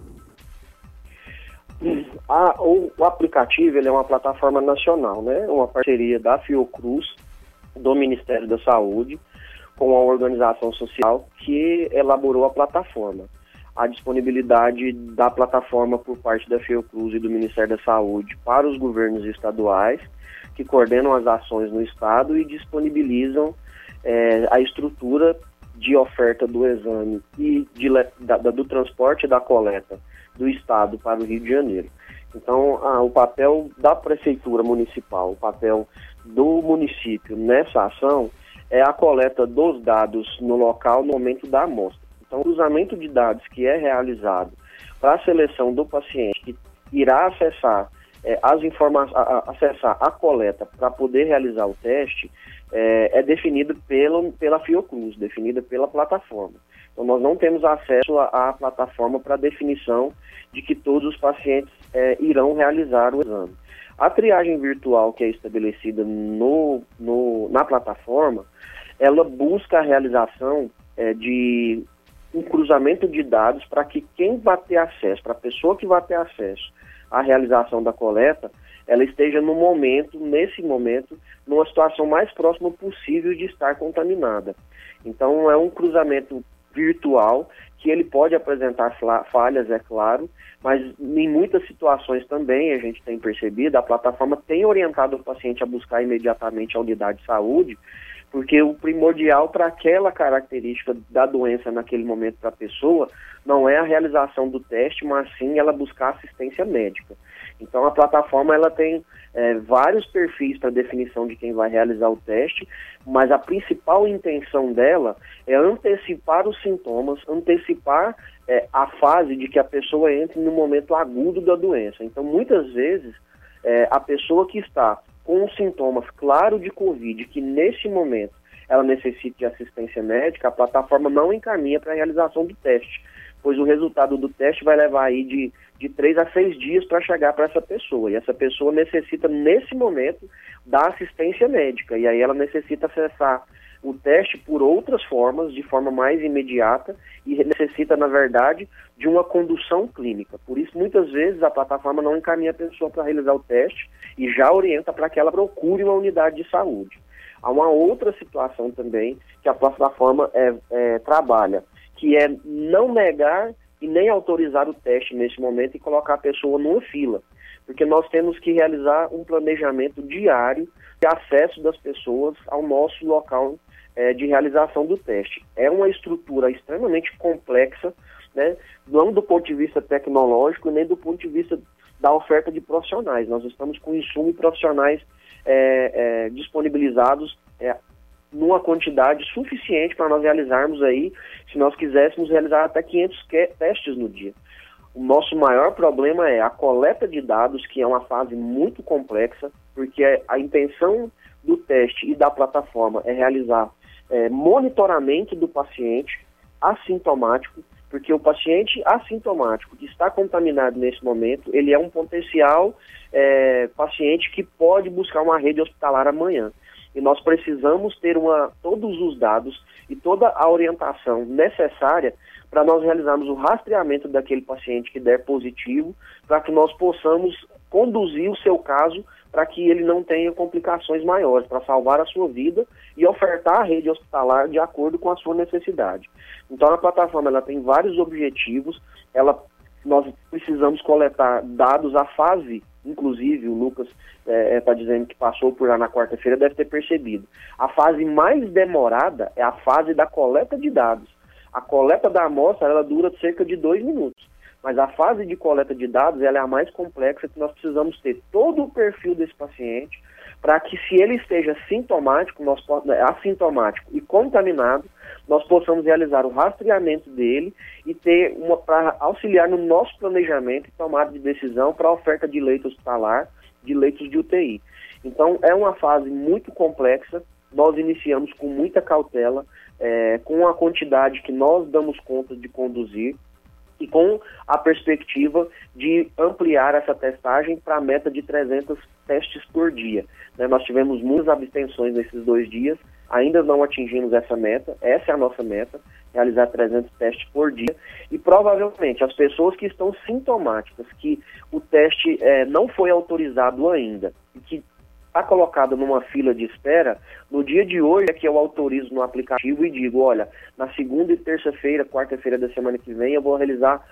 A, o, o, aplicativo ele é uma plataforma nacional, né? Uma parceria da Fiocruz, do Ministério da Saúde, com a organização social que elaborou a plataforma. A disponibilidade da plataforma por parte da Fiocruz e do Ministério da Saúde para os governos estaduais, que coordenam as ações no estado e disponibilizam é, a estrutura de oferta do exame e de, da, do transporte da coleta do Estado para o Rio de Janeiro. Então, o papel da Prefeitura Municipal, o papel do município nessa ação é a coleta dos dados no local no momento da amostra. Então, o cruzamento de dados que é realizado para a seleção do paciente que irá acessar é, as informações, acessar a coleta para poder realizar o teste, é, é definido pelo, pela Fiocruz, definida pela plataforma. Então, nós não temos acesso à, à plataforma para definição de que todos os pacientes é, irão realizar o exame. A triagem virtual que é estabelecida no, no na plataforma, ela busca a realização é, de um cruzamento de dados para que quem vai ter acesso, para a pessoa que vai ter acesso à realização da coleta, ela esteja no momento, nesse momento, numa situação mais próxima possível de estar contaminada. Então é um cruzamento virtual que ele pode apresentar falhas, é claro, mas em muitas situações também a gente tem percebido, a plataforma tem orientado o paciente a buscar imediatamente a unidade de saúde, Porque o primordial para aquela característica da doença naquele momento para a pessoa não é a realização do teste, mas sim ela buscar assistência médica. Então a plataforma ela tem é, vários perfis para definição de quem vai realizar o teste, mas a principal intenção dela é antecipar os sintomas, antecipar é, a fase de que a pessoa entre no momento agudo da doença. Então muitas vezes é, a pessoa que está com sintomas claros de Covid, que nesse momento ela necessita de assistência médica, a plataforma não encaminha para a realização do teste, pois o resultado do teste vai levar aí de, de três a seis dias para chegar para essa pessoa. E essa pessoa necessita, nesse momento, da assistência médica. E aí ela necessita acessar o teste por outras formas, de forma mais imediata, e necessita, na verdade, de uma condução clínica. Por isso, muitas vezes, a plataforma não encaminha a pessoa para realizar o teste e já orienta para que ela procure uma unidade de saúde. Há uma outra situação também que a plataforma é, é, trabalha, que é não negar e nem autorizar o teste nesse momento e colocar a pessoa numa fila, porque nós temos que realizar um planejamento diário de acesso das pessoas ao nosso local é, de realização do teste. É uma estrutura extremamente complexa, né, não do ponto de vista tecnológico, nem do ponto de vista da oferta de profissionais. Nós estamos com insumos profissionais é, é, disponibilizados é, numa quantidade suficiente para nós realizarmos aí, se nós quiséssemos realizar até 500 testes no dia. O nosso maior problema é a coleta de dados, que é uma fase muito complexa, porque a intenção do teste e da plataforma é realizar é, monitoramento do paciente assintomático, porque o paciente assintomático que está contaminado nesse momento, ele é um potencial é, paciente que pode buscar uma rede hospitalar amanhã. E nós precisamos ter uma, todos os dados e toda a orientação necessária para nós realizarmos o rastreamento daquele paciente que der positivo, para que nós possamos conduzir o seu caso para que ele não tenha complicações maiores, para salvar a sua vida e ofertar a rede hospitalar de acordo com a sua necessidade. Então a plataforma ela tem vários objetivos, ela nós precisamos coletar dados à fase, inclusive o Lucas está é, é tá dizendo que passou por lá na quarta-feira, deve ter percebido. A fase mais demorada é a fase da coleta de dados. A coleta da amostra ela dura cerca de dois minutos. Mas a fase de coleta de dados ela é a mais complexa que nós precisamos ter todo o perfil desse paciente para que se ele esteja sintomático, nós, né, assintomático e contaminado, nós possamos realizar o rastreamento dele e ter uma para auxiliar no nosso planejamento e tomada de decisão para a oferta de leito hospitalar, de leitos de UTI. Então é uma fase muito complexa. Nós iniciamos com muita cautela, é, com a quantidade que nós damos conta de conduzir e com a perspectiva de ampliar essa testagem para a meta de 300 testes por dia. Né? Nós tivemos muitas abstenções nesses dois dias, ainda não atingimos essa meta, essa é a nossa meta, realizar 300 testes por dia, e provavelmente as pessoas que estão sintomáticas, que o teste é, não foi autorizado ainda, e que está colocado numa fila de espera, no dia de hoje é que eu autorizo no aplicativo e digo, olha, na segunda e terça-feira, quarta-feira da semana que vem, eu vou realizar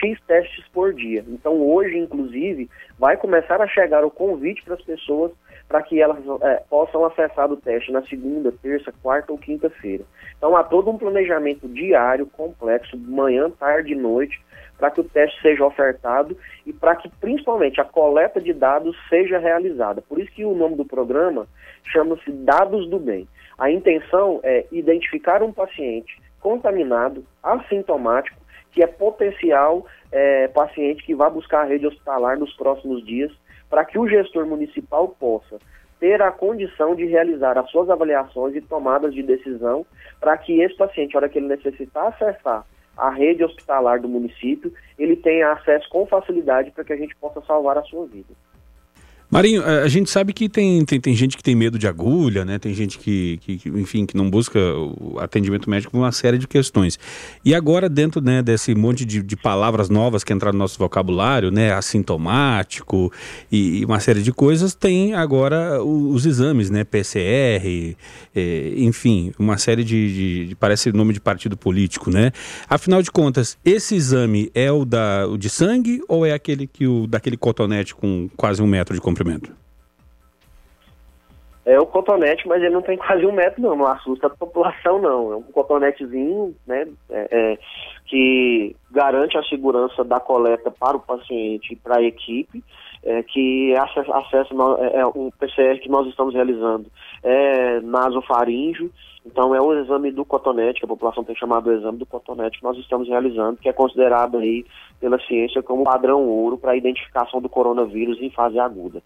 X testes por dia. Então hoje, inclusive, vai começar a chegar o convite para as pessoas para que elas é, possam acessar o teste na segunda, terça, quarta ou quinta-feira. Então há todo um planejamento diário, complexo, manhã, tarde e noite, para que o teste seja ofertado e para que principalmente a coleta de dados seja realizada. Por isso que o nome do programa chama-se Dados do Bem. A intenção é identificar um paciente contaminado, assintomático, que é potencial é, paciente que vai buscar a rede hospitalar nos próximos dias, para que o gestor municipal possa ter a condição de realizar as suas avaliações e tomadas de decisão para que esse paciente, na hora que ele necessitar acessar a rede hospitalar do município, ele tenha acesso com facilidade para que a gente possa salvar a sua vida. Marinho, a gente sabe que tem, tem, tem gente que tem medo de agulha, né? Tem gente que, que, que, enfim, que não busca o atendimento médico por uma série de questões. E agora, dentro né, desse monte de, de palavras novas que entraram no nosso vocabulário, né? Assintomático e, e uma série de coisas, tem agora os, os exames, né? PCR, é, enfim, uma série de, de, de, parece nome de partido político, né? Afinal de contas, esse exame é o, da, o de sangue ou é aquele que o daquele cotonete com quase um metro de comprimento? É o cotonete, mas ele não tem quase um metro, não. Não assusta a população, não. É um cotonetezinho, né? É, é, que garante a segurança da coleta para o paciente e para a equipe, é, que acesso, acesso é, é, um PCR que nós estamos realizando é nasofaríngeo, então é o exame do cotonete, que a população tem chamado o exame do cotonete que nós estamos realizando, que é considerado aí pela ciência como padrão ouro para a identificação do coronavírus em fase aguda.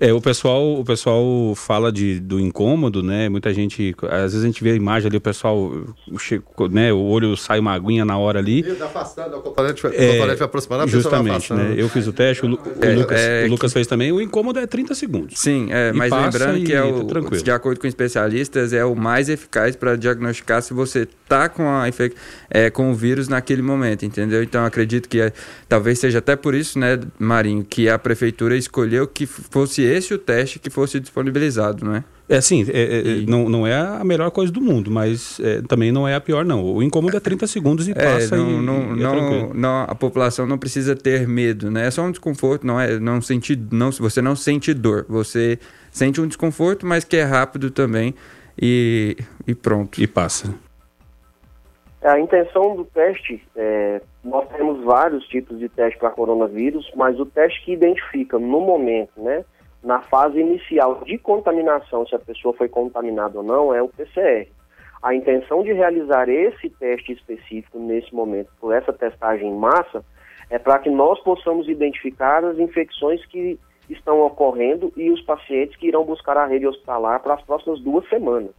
É, o pessoal, o pessoal fala de, do incômodo, né? Muita gente, às vezes a gente vê a imagem ali, o pessoal, o, né, o olho sai uma aguinha na hora ali. E afastando, o cotonete, o é, vai aproximando, a Justamente, né? Eu fiz o teste, o, o, é, Lucas, é, o Lucas fez também, o incômodo é 30 segundos. Sim, é, mas lembrando que é o, tá de acordo com especialistas, é o mais eficaz para diagnosticar se você tá com, a é, com o vírus naquele momento, entendeu? Então acredito que é, talvez seja até por isso, né, Marinho, que a prefeitura escolheu que fosse esse o teste que fosse disponibilizado, não é? É assim, é, é, e... não, não é a melhor coisa do mundo, mas é, também não é a pior, não. O incômodo é 30 segundos e é, passa não, e, não, e é não, não, a população não precisa ter medo, né? É só um desconforto, não é, não sentir, não, você não sente dor, você sente um desconforto, mas que é rápido também e, e pronto. E passa. A intenção do teste, é, nós temos vários tipos de teste para coronavírus, mas o teste que identifica no momento, né? Na fase inicial de contaminação, se a pessoa foi contaminada ou não, é o PCR. A intenção de realizar esse teste específico nesse momento, por essa testagem em massa, é para que nós possamos identificar as infecções que estão ocorrendo e os pacientes que irão buscar a rede hospitalar para as próximas duas semanas.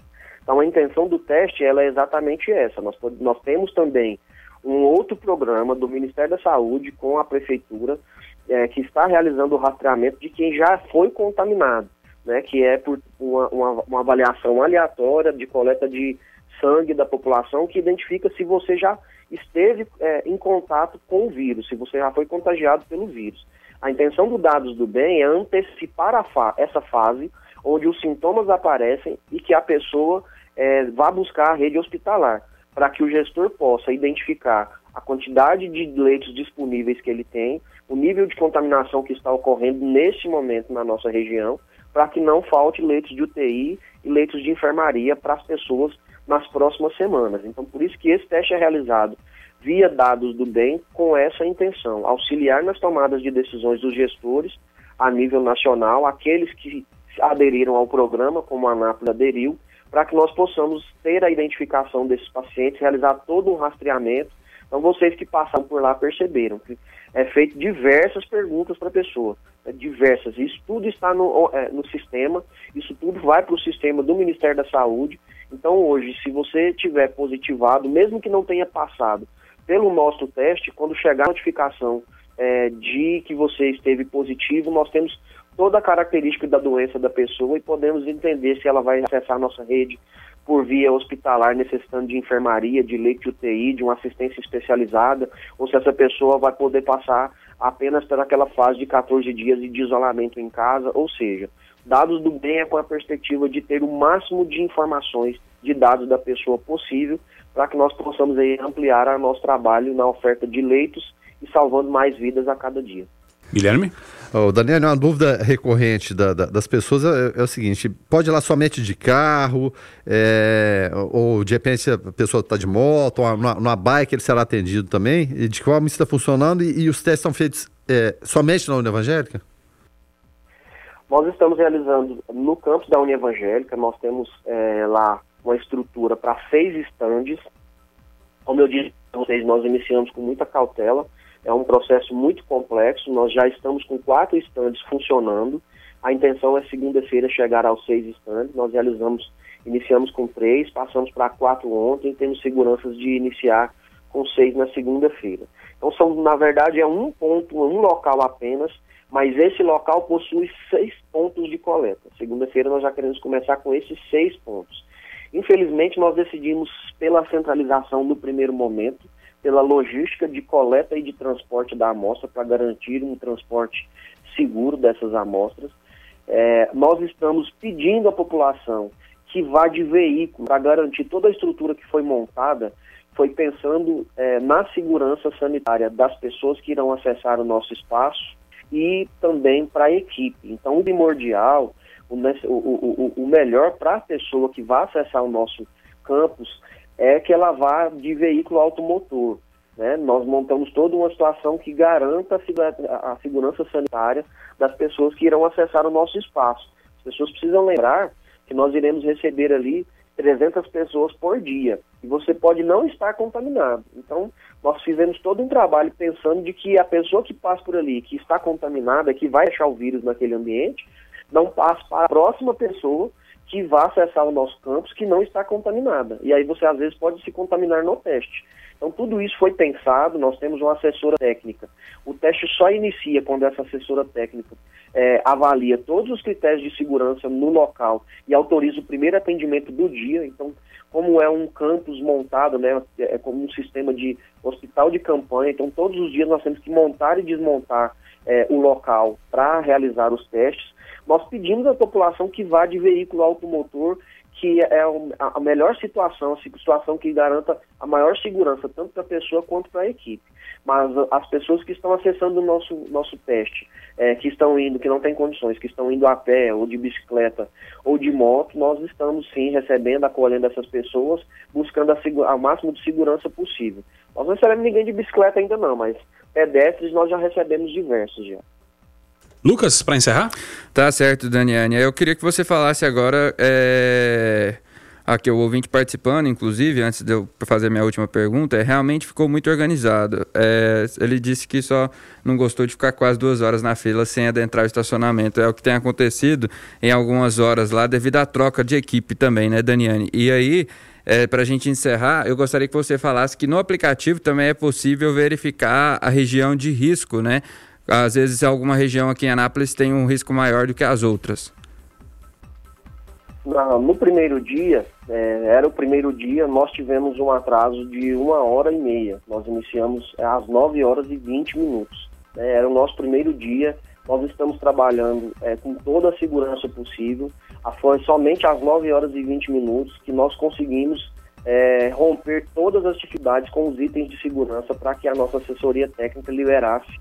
Então, a intenção do teste ela é exatamente essa. Nós, nós temos também um outro programa do Ministério da Saúde com a Prefeitura é, que está realizando o rastreamento de quem já foi contaminado, né, que é por uma, uma, uma avaliação aleatória de coleta de sangue da população que identifica se você já esteve é, em contato com o vírus, se você já foi contagiado pelo vírus. A intenção do Dados do Bem é antecipar fa essa fase onde os sintomas aparecem e que a pessoa é, vá buscar a rede hospitalar, para que o gestor possa identificar a quantidade de leitos disponíveis que ele tem, o nível de contaminação que está ocorrendo neste momento na nossa região, para que não falte leitos de UTI e leitos de enfermaria para as pessoas nas próximas semanas. Então, por isso que esse teste é realizado via dados do bem com essa intenção, auxiliar nas tomadas de decisões dos gestores a nível nacional, aqueles que aderiram ao programa, como a ANAPOS aderiu, para que nós possamos ter a identificação desses pacientes, realizar todo um rastreamento então vocês que passaram por lá perceberam que é feito diversas perguntas para a pessoa, é, diversas. Isso tudo está no, é, no sistema, isso tudo vai para o sistema do Ministério da Saúde. Então hoje, se você tiver positivado, mesmo que não tenha passado pelo nosso teste, quando chegar a notificação é, de que você esteve positivo, nós temos toda a característica da doença da pessoa e podemos entender se ela vai acessar a nossa rede, por via hospitalar necessitando de enfermaria, de leite UTI, de uma assistência especializada, ou se essa pessoa vai poder passar apenas pelaquela fase de 14 dias de isolamento em casa, ou seja, dados do bem é com a perspectiva de ter o máximo de informações de dados da pessoa possível para que nós possamos aí ampliar o nosso trabalho na oferta de leitos e salvando mais vidas a cada dia. Guilherme? Oh, Daniel, uma dúvida recorrente da, da, das pessoas é, é, o seguinte: pode ir lá somente de carro, é, ou de repente a pessoa está de moto, ou numa, numa bike ele será atendido também? E de isso está funcionando? E, e, os testes são feitos é, somente na União Evangélica? Nós estamos realizando no campus da União Evangélica, nós temos é, lá uma estrutura para seis estandes. Como eu disse para vocês, nós iniciamos com muita cautela é um processo muito complexo, nós já estamos com quatro estandes funcionando. A intenção é segunda-feira chegar aos seis estandes. Nós realizamos, iniciamos com três, passamos para quatro ontem, temos seguranças de iniciar com seis na segunda-feira. Então são, na verdade, é um ponto, um local apenas, mas esse local possui seis pontos de coleta. Segunda-feira nós já queremos começar com esses seis pontos. Infelizmente, nós decidimos pela centralização no primeiro momento, pela logística de coleta e de transporte da amostra para garantir um transporte seguro dessas amostras. É, nós estamos pedindo à população que vá de veículo para garantir toda a estrutura que foi montada, foi pensando é, na segurança sanitária das pessoas que irão acessar o nosso espaço e também para a equipe. Então, o primordial o, o, o melhor para a pessoa que vai acessar o nosso campus é que ela vá de veículo automotor. Né? Nós montamos toda uma situação que garanta a, a segurança sanitária das pessoas que irão acessar o nosso espaço. As pessoas precisam lembrar que nós iremos receber ali 300 pessoas por dia e você pode não estar contaminado. Então, nós fizemos todo um trabalho pensando de que a pessoa que passa por ali, que está contaminada, que vai deixar o vírus naquele ambiente, não passe para a próxima pessoa que vá acessar o nosso campus que não está contaminada. E aí você às vezes pode se contaminar no teste. Então tudo isso foi pensado, nós temos uma assessora técnica. O teste só inicia quando essa assessora técnica é, avalia todos os critérios de segurança no local e autoriza o primeiro atendimento do dia. Então, como é um campus montado, né, é como um sistema de hospital de campanha, então todos os dias nós temos que montar e desmontar é, o local para realizar os testes. Nós pedimos à população que vá de veículo automotor, que é a melhor situação, a situação que garanta a maior segurança, tanto para a pessoa quanto para a equipe. Mas as pessoas que estão acessando o nosso, nosso teste, é, que estão indo, que não têm condições, que estão indo a pé, ou de bicicleta, ou de moto, nós estamos sim recebendo, acolhendo essas pessoas, buscando a, a máximo de segurança possível. Nós não recebemos ninguém de bicicleta ainda não, mas pedestres nós já recebemos diversos já. Lucas, para encerrar? Tá certo, Daniane. Eu queria que você falasse agora. É... Aqui, o ouvinte participando, inclusive, antes de eu fazer minha última pergunta, é, realmente ficou muito organizado. É, ele disse que só não gostou de ficar quase duas horas na fila sem adentrar o estacionamento. É o que tem acontecido em algumas horas lá, devido à troca de equipe também, né, Daniane? E aí, é, para a gente encerrar, eu gostaria que você falasse que no aplicativo também é possível verificar a região de risco, né? Às vezes alguma região aqui em Anápolis tem um risco maior do que as outras. no primeiro dia, é, era o primeiro dia, nós tivemos um atraso de uma hora e meia. Nós iniciamos às 9 horas e 20 minutos. É, era o nosso primeiro dia, nós estamos trabalhando é, com toda a segurança possível. Foi somente às 9 horas e 20 minutos que nós conseguimos é, romper todas as dificuldades com os itens de segurança para que a nossa assessoria técnica liberasse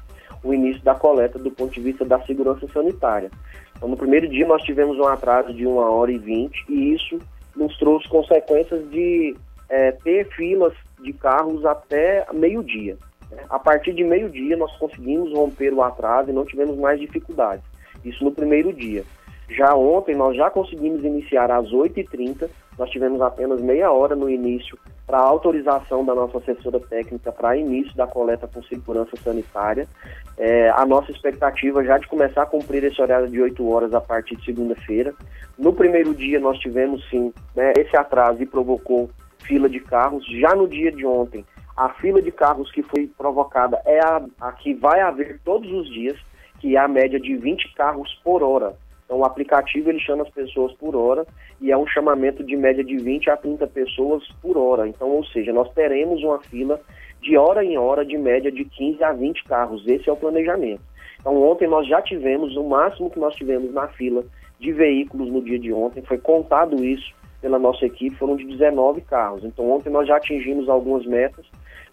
o início da coleta do ponto de vista da segurança sanitária. Então, no primeiro dia nós tivemos um atraso de uma hora e vinte e isso nos trouxe consequências de é, ter filas de carros até meio-dia. Né? A partir de meio-dia nós conseguimos romper o atraso e não tivemos mais dificuldades. Isso no primeiro dia. Já ontem nós já conseguimos iniciar às 8h30, nós tivemos apenas meia hora no início para autorização da nossa assessora técnica para início da coleta com segurança sanitária. É, a nossa expectativa já de começar a cumprir esse horário de 8 horas a partir de segunda-feira. No primeiro dia nós tivemos sim né, esse atraso e provocou fila de carros. Já no dia de ontem, a fila de carros que foi provocada é a, a que vai haver todos os dias, que é a média de 20 carros por hora. Então o aplicativo ele chama as pessoas por hora e é um chamamento de média de 20 a 30 pessoas por hora. Então, ou seja, nós teremos uma fila de hora em hora de média de 15 a 20 carros. Esse é o planejamento. Então ontem nós já tivemos, o máximo que nós tivemos na fila de veículos no dia de ontem, foi contado isso pela nossa equipe, foram de 19 carros. Então ontem nós já atingimos algumas metas,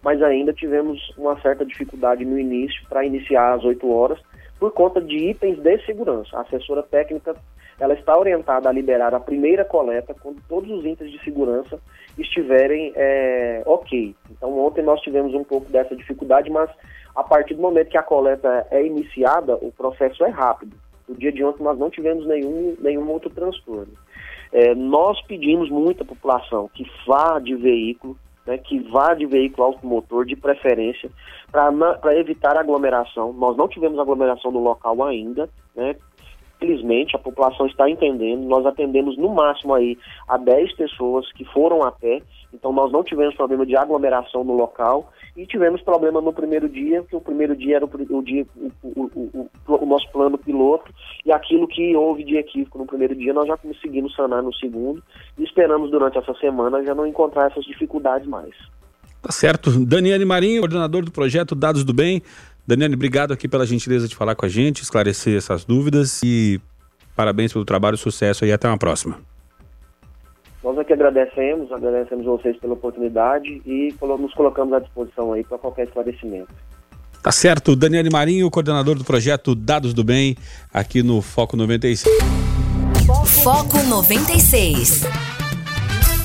mas ainda tivemos uma certa dificuldade no início para iniciar às 8 horas por conta de itens de segurança. A assessora técnica ela está orientada a liberar a primeira coleta quando todos os itens de segurança estiverem é, ok. Então ontem nós tivemos um pouco dessa dificuldade, mas a partir do momento que a coleta é iniciada, o processo é rápido. No dia de ontem nós não tivemos nenhum, nenhum outro transtorno. É, nós pedimos muito à população que vá de veículo, né, que vá de veículo automotor de preferência para evitar aglomeração. Nós não tivemos aglomeração no local ainda, né? Felizmente a população está entendendo. Nós atendemos no máximo aí a 10 pessoas que foram a pé, então nós não tivemos problema de aglomeração no local e tivemos problema no primeiro dia, que o primeiro dia era o, o dia, o, o, o, nosso plano piloto, e aquilo que houve de equívoco no primeiro dia nós já conseguimos sanar no segundo e esperamos durante essa semana já não encontrar essas dificuldades mais. Tá certo. Daniele Marinho, coordenador do projeto Dados do Bem. Daniele, obrigado aqui pela gentileza de falar com a gente, esclarecer essas dúvidas e parabéns pelo trabalho, sucesso e até uma próxima. Nós aqui agradecemos, agradecemos vocês pela oportunidade e nos colocamos à disposição aí para qualquer esclarecimento. Tá certo, Daniele Marinho, coordenador do projeto Dados do Bem, aqui no Foco 96. Foco 96.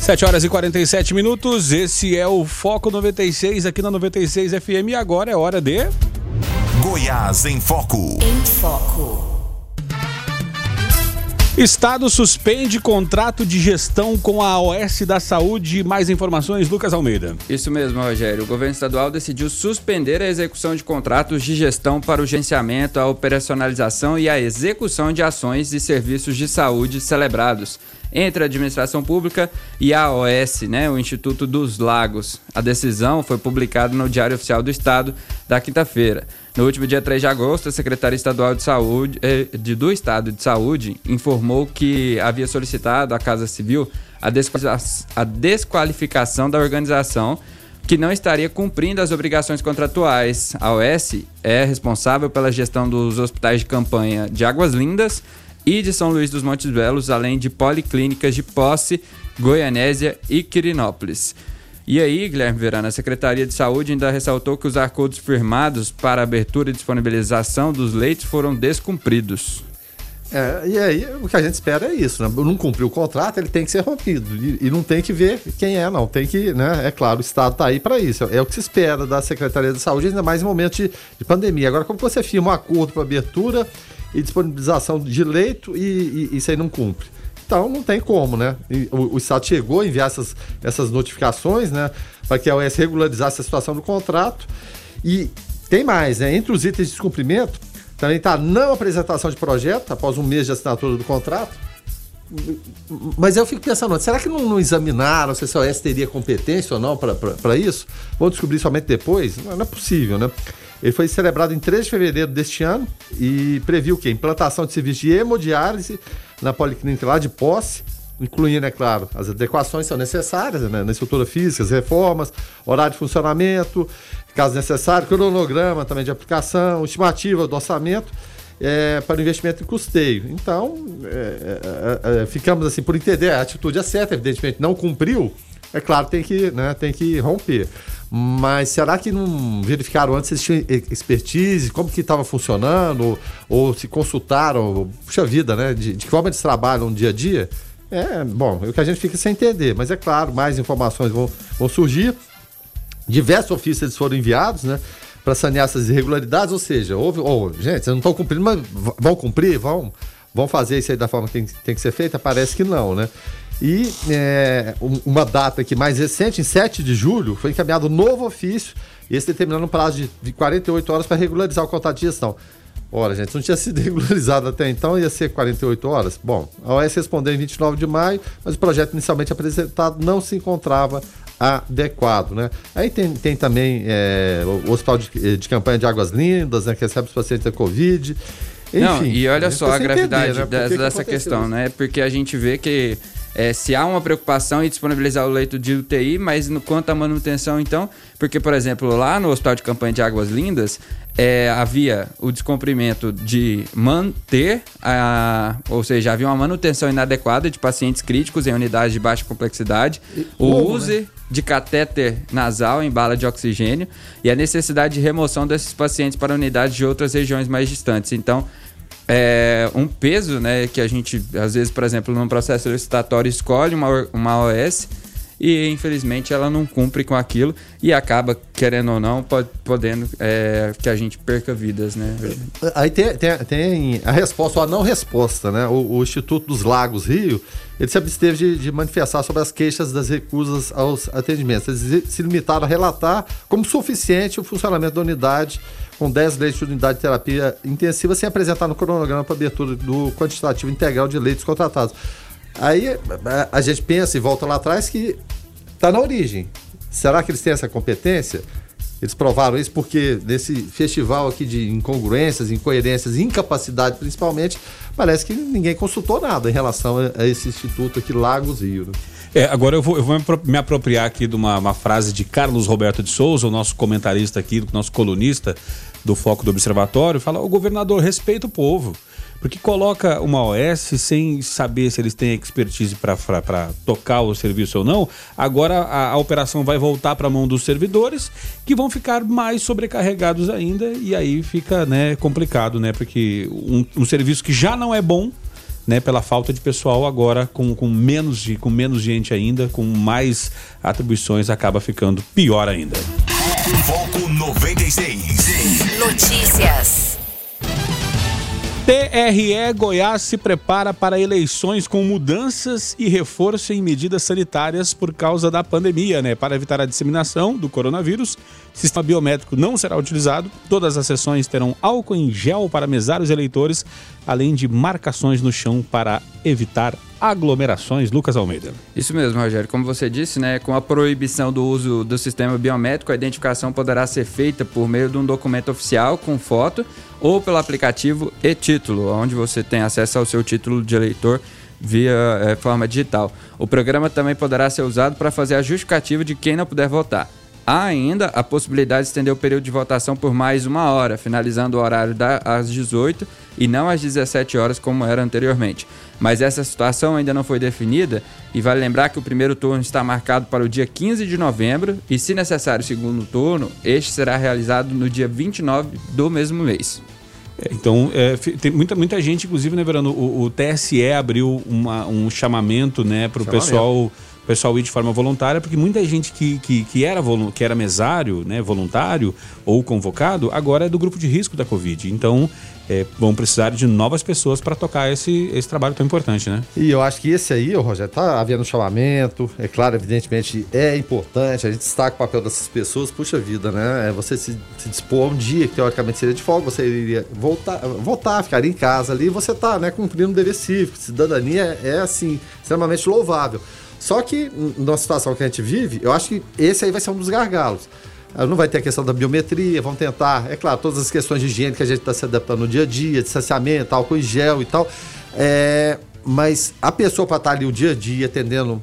7 horas e 47 minutos. Esse é o Foco 96 aqui na 96 FM. E agora é hora de. Goiás em Foco. Em Foco. Estado suspende contrato de gestão com a OS da Saúde. Mais informações, Lucas Almeida. Isso mesmo, Rogério. O governo estadual decidiu suspender a execução de contratos de gestão para o gerenciamento, a operacionalização e a execução de ações e serviços de saúde celebrados entre a administração pública e a OS, né, o Instituto dos Lagos. A decisão foi publicada no Diário Oficial do Estado da quinta-feira. No último dia 3 de agosto, a Secretaria Estadual de Saúde eh, do Estado de Saúde informou que havia solicitado à Casa Civil a desqualificação da organização que não estaria cumprindo as obrigações contratuais. A OS é responsável pela gestão dos hospitais de campanha de Águas Lindas, e de São Luís dos Montes Belos, além de policlínicas de Posse, Goianésia e Quirinópolis. E aí, Guilherme Verana, a Secretaria de Saúde ainda ressaltou que os acordos firmados para abertura e disponibilização dos leitos foram descumpridos. É, e aí o que a gente espera é isso, né? Não cumpriu o contrato, ele tem que ser rompido. E, e, não tem que ver quem é, não. Tem que, né? É claro, o Estado está aí para isso. É o que se espera da Secretaria de Saúde, ainda mais em momento de, de pandemia. Agora, como você firma um acordo para abertura e disponibilização de leito e, e, isso aí não cumpre. Então não tem como, né? O, o, Estado chegou a enviar essas, essas notificações, né? Para que a OS regularizasse a situação do contrato. E tem mais, né? Entre os itens de descumprimento, também está não apresentação de projeto após um mês de assinatura do contrato. Mas eu fico pensando, será que não, não examinaram se a OS teria competência ou não para isso? Vou descobrir somente depois? Não, não é possível, né? Ele foi celebrado em 3 de fevereiro deste ano e previu o quê? Implantação de serviço de hemodiálise na Policlínica lá de Posse, incluindo, é claro, as adequações são necessárias né, na estrutura física, as reformas, horário de funcionamento, caso necessário, cronograma também de aplicação, estimativa do orçamento é, para o investimento em custeio. Então, é, é, é, ficamos assim por entender, a atitude é certa, evidentemente não cumpriu, é claro, tem que, né, tem que romper. Mas será que não verificaram antes se tinham expertise, como que estava funcionando, ou, ou, se consultaram, puxa vida, né? De, de que forma eles trabalham no dia a dia? É, bom, é o que a gente fica sem entender, mas é claro, mais informações vão, vão surgir. Diversos ofícios foram enviados, né? Para sanear essas irregularidades, ou seja, houve, ou, gente, vocês não estão cumprindo, mas vão cumprir, vão, vão fazer isso aí da forma que tem, tem que ser feita? Parece que não, né? E é, uma data aqui mais recente, em 7 de julho, foi encaminhado um novo ofício, esse determinando um prazo de 48 horas para regularizar o contrato de gestão. Ora, gente, não tinha sido regularizado até então, ia ser 48 horas? Bom, a OS respondeu em 29 de maio, mas o projeto inicialmente apresentado não se encontrava adequado, né? Aí tem, tem também é, o Hospital de, de Campanha de Águas Lindas, né, que recebe os pacientes da Covid. Enfim, não, e olha só a gravidade entender, né? dessa, que questão, isso? né? Porque a gente vê que é, se há uma preocupação em disponibilizar o leito de UTI, mas no quanto à manutenção, então, porque, por exemplo, lá no Hospital de Campanha de Águas Lindas, é, havia o descumprimento de manter, a, ou seja, havia uma manutenção inadequada de pacientes críticos em unidades de baixa complexidade, e, o uso né? de catéter nasal em bala de oxigênio e a necessidade de remoção desses pacientes para unidades de outras regiões mais distantes. Então, é, um peso, né, que a gente, às vezes, por exemplo, num processo licitatório escolhe uma, uma OS e infelizmente ela não cumpre com aquilo e acaba, querendo ou não, pode, podendo é, que a gente perca vidas, né? Aí tem, tem, tem a resposta, ou a não resposta, né? O, o, Instituto dos Lagos Rio, ele se absteve de, de, manifestar sobre as queixas das recusas aos atendimentos. Eles se limitaram a relatar como suficiente o funcionamento da unidade com 10 leitos de unidade de terapia intensiva, sem apresentar no cronograma para abertura do quantitativo integral de leitos contratados. Aí a gente pensa e volta lá atrás que está na origem. Será que eles têm essa competência? Eles provaram isso porque nesse festival aqui de incongruências, incoerências, incapacidade principalmente, parece que ninguém consultou nada em relação a, esse instituto aqui, Lagos Rio. Né? É, agora eu vou, eu vou me apropriar aqui de uma, uma, frase de Carlos Roberto de Souza, o nosso comentarista aqui, nosso colunista, do foco do observatório, fala: o governador respeita o povo. Porque coloca uma OS sem saber se eles têm expertise para tocar o serviço ou não. Agora a, a operação vai voltar para a mão dos servidores, que vão ficar mais sobrecarregados ainda, e aí fica né, complicado, né? Porque um, um serviço que já não é bom né, pela falta de pessoal agora com, com menos com menos gente ainda, com mais atribuições acaba ficando pior ainda. Foco 96. Notícias. TRE Goiás se prepara para eleições com mudanças e reforço em medidas sanitárias por causa da pandemia, né? Para evitar a disseminação do coronavírus, sistema biométrico não será utilizado. Todas as sessões terão álcool em gel para mesar os eleitores, além de marcações no chão para evitar aglomerações. Lucas Almeida. Isso mesmo, Rogério. Como você disse, né, com a proibição do uso do sistema biométrico, a identificação poderá ser feita por meio de um documento oficial com foto ou pelo aplicativo e-título, onde você tem acesso ao seu título de eleitor via é, forma digital. O programa também poderá ser usado para fazer a justificativa de quem não puder votar. Há ainda a possibilidade de estender o período de votação por mais uma hora, finalizando o horário da, às 18 e não às 17 horas como era anteriormente. Mas essa situação ainda não foi definida e vale lembrar que o primeiro turno está marcado para o dia 15 de novembro e, se necessário, o segundo turno, este será realizado no dia 29 do mesmo mês. Então, é, tem muita, muita gente, inclusive, né, Verano? O, o TSE abriu uma, um chamamento né, para o pessoal pessoal ir de forma voluntária, porque muita gente que, que, que, era, que era mesário, né, voluntário ou convocado, agora é do grupo de risco da Covid. Então, é, vão precisar de novas pessoas para tocar esse, esse trabalho tão importante, né? E eu acho que esse aí, o Rogério, tá havendo chamamento, é claro, evidentemente é importante, a gente destaca o papel dessas pessoas, puxa vida, né? É você se, se dispor um dia que teoricamente seria de folga, você iria voltar, voltar, ficar em casa ali, você tá, né, cumprindo um dever cívico, cidadania é, é assim, extremamente louvável. Só que, na situação que a gente vive, eu acho que esse aí vai ser um dos gargalos. Não vai ter a questão da biometria, vão tentar, é claro, todas as questões de higiene que a gente está se adaptando no dia a dia, distanciamento, álcool em gel e tal. É, mas a pessoa para estar tá ali o dia a dia atendendo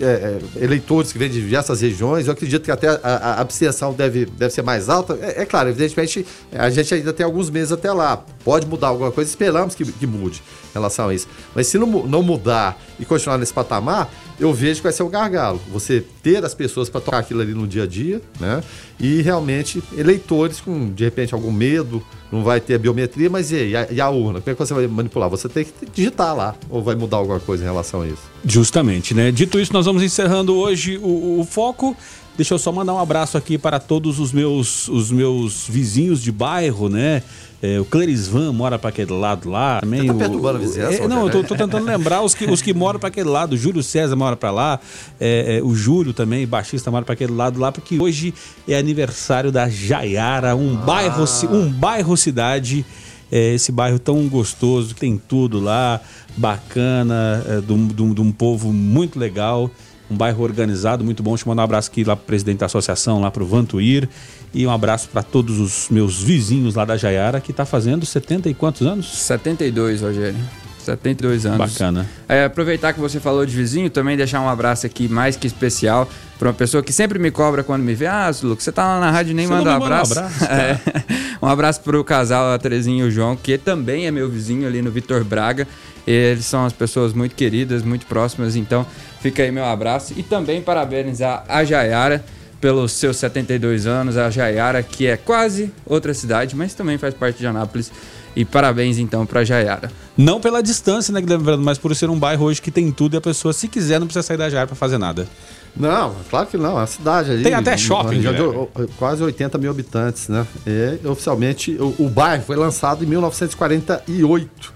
é, é, eleitores que vêm de diversas regiões, eu acredito que até a, a abstenção deve, deve ser mais alta. É, é, claro, evidentemente, a gente ainda tem alguns meses até lá. Pode mudar alguma coisa, esperamos que, que mude em relação a isso. Mas se não, não mudar e continuar nesse patamar, eu vejo que vai ser um gargalo. Você ter as pessoas para tocar aquilo ali no dia a dia, né? E realmente eleitores com, de repente, algum medo, não vai ter a biometria, mas e, a, e a urna? Como é que você vai manipular? Você tem que digitar lá, ou vai mudar alguma coisa em relação a isso? Justamente, né? Dito isso, nós vamos encerrando hoje o, o foco. Deixa eu só mandar um abraço aqui para todos os meus, os meus vizinhos de bairro, né? É, o Clarisvan mora para aquele lado lá. Também, Você tá perturbando o, a vizinhança? É, não, eu tô, tô, tentando lembrar os que, os que moram para aquele lado. O Júlio César mora para lá. É, é, o Júlio também, baixista, mora para aquele lado lá, porque hoje é aniversário da Jaiara, um, ah. bairro, um bairro cidade. É, esse bairro tão gostoso, que tem tudo lá, bacana, é, de um povo muito legal um bairro organizado, muito bom. Eu mandar um abraço aqui lá pro presidente da associação, lá pro Vantuir. E um abraço para todos os meus vizinhos lá da Jaiara, que está fazendo 70 e quantos anos? 72, Rogério. 72 anos. Bacana. É, aproveitar que você falou de vizinho, também deixar um abraço aqui mais que especial para uma pessoa que sempre me cobra quando me vê. Ah, Lucas, você tá lá na rádio e nem você manda um abraço. Um abraço, é, um abraço pro casal, a Terezinha e o João, que também é meu vizinho ali no Vitor Braga. Eles são as pessoas muito queridas, muito próximas, então fica aí meu abraço. E também parabenizar a Jaiara pelos seus 72 anos, a Jaiara, que é quase outra cidade, mas também faz parte de Anápolis. E parabéns então para Jaiara. Não pela distância, né, Guilherme mas por ser um bairro hoje que tem tudo e a pessoa, se quiser, não precisa sair da Jaiara para fazer nada. Não, claro que não. É a cidade ali. Tem até shopping, já deu quase 80 mil habitantes, né? E oficialmente o, o bairro foi lançado em 1948.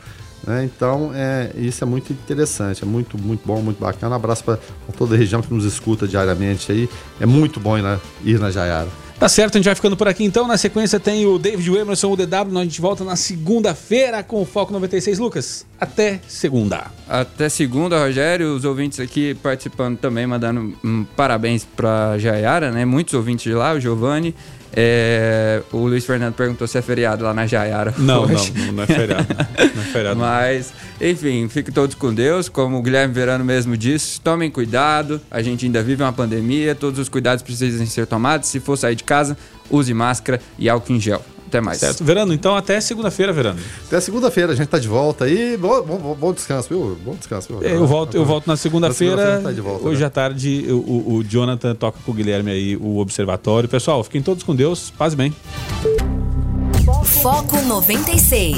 Né? Então, é, isso é muito interessante, é muito, muito bom, muito bacana. Um abraço para toda a região que nos escuta diariamente aí. É muito bom ir na, ir na Jaiara. Tá certo, a gente vai ficando por aqui então. Na sequência tem o David Emerson, o DW. A gente volta na segunda-feira com o Foco 96. Lucas, até segunda. Até segunda, Rogério. Os ouvintes aqui participando também, mandando um parabéns pra Jaiara, né? Muitos ouvintes de lá, o Giovanni. É, o Luiz Fernando perguntou se é feriado lá na Jaiara. Não, hoje. não, não é feriado. Não é feriado. Mas, enfim, fiquem todos com Deus. Como o Guilherme Verano mesmo disse, tomem cuidado. A gente ainda vive uma pandemia, todos os cuidados precisam ser tomados. Se for sair de casa, use máscara e álcool em gel. Até mais. Certo. Verano, então até segunda-feira, Verano. Até segunda-feira, a gente tá de volta aí. Bom, bom, bom descanso, viu? Bom descanso, viu? Eu volto, eu volto na segunda-feira. Tá hoje né? à tarde, o, o, Jonathan toca com o Guilherme aí o observatório. Pessoal, fiquem todos com Deus. Paz bem. Foco 96.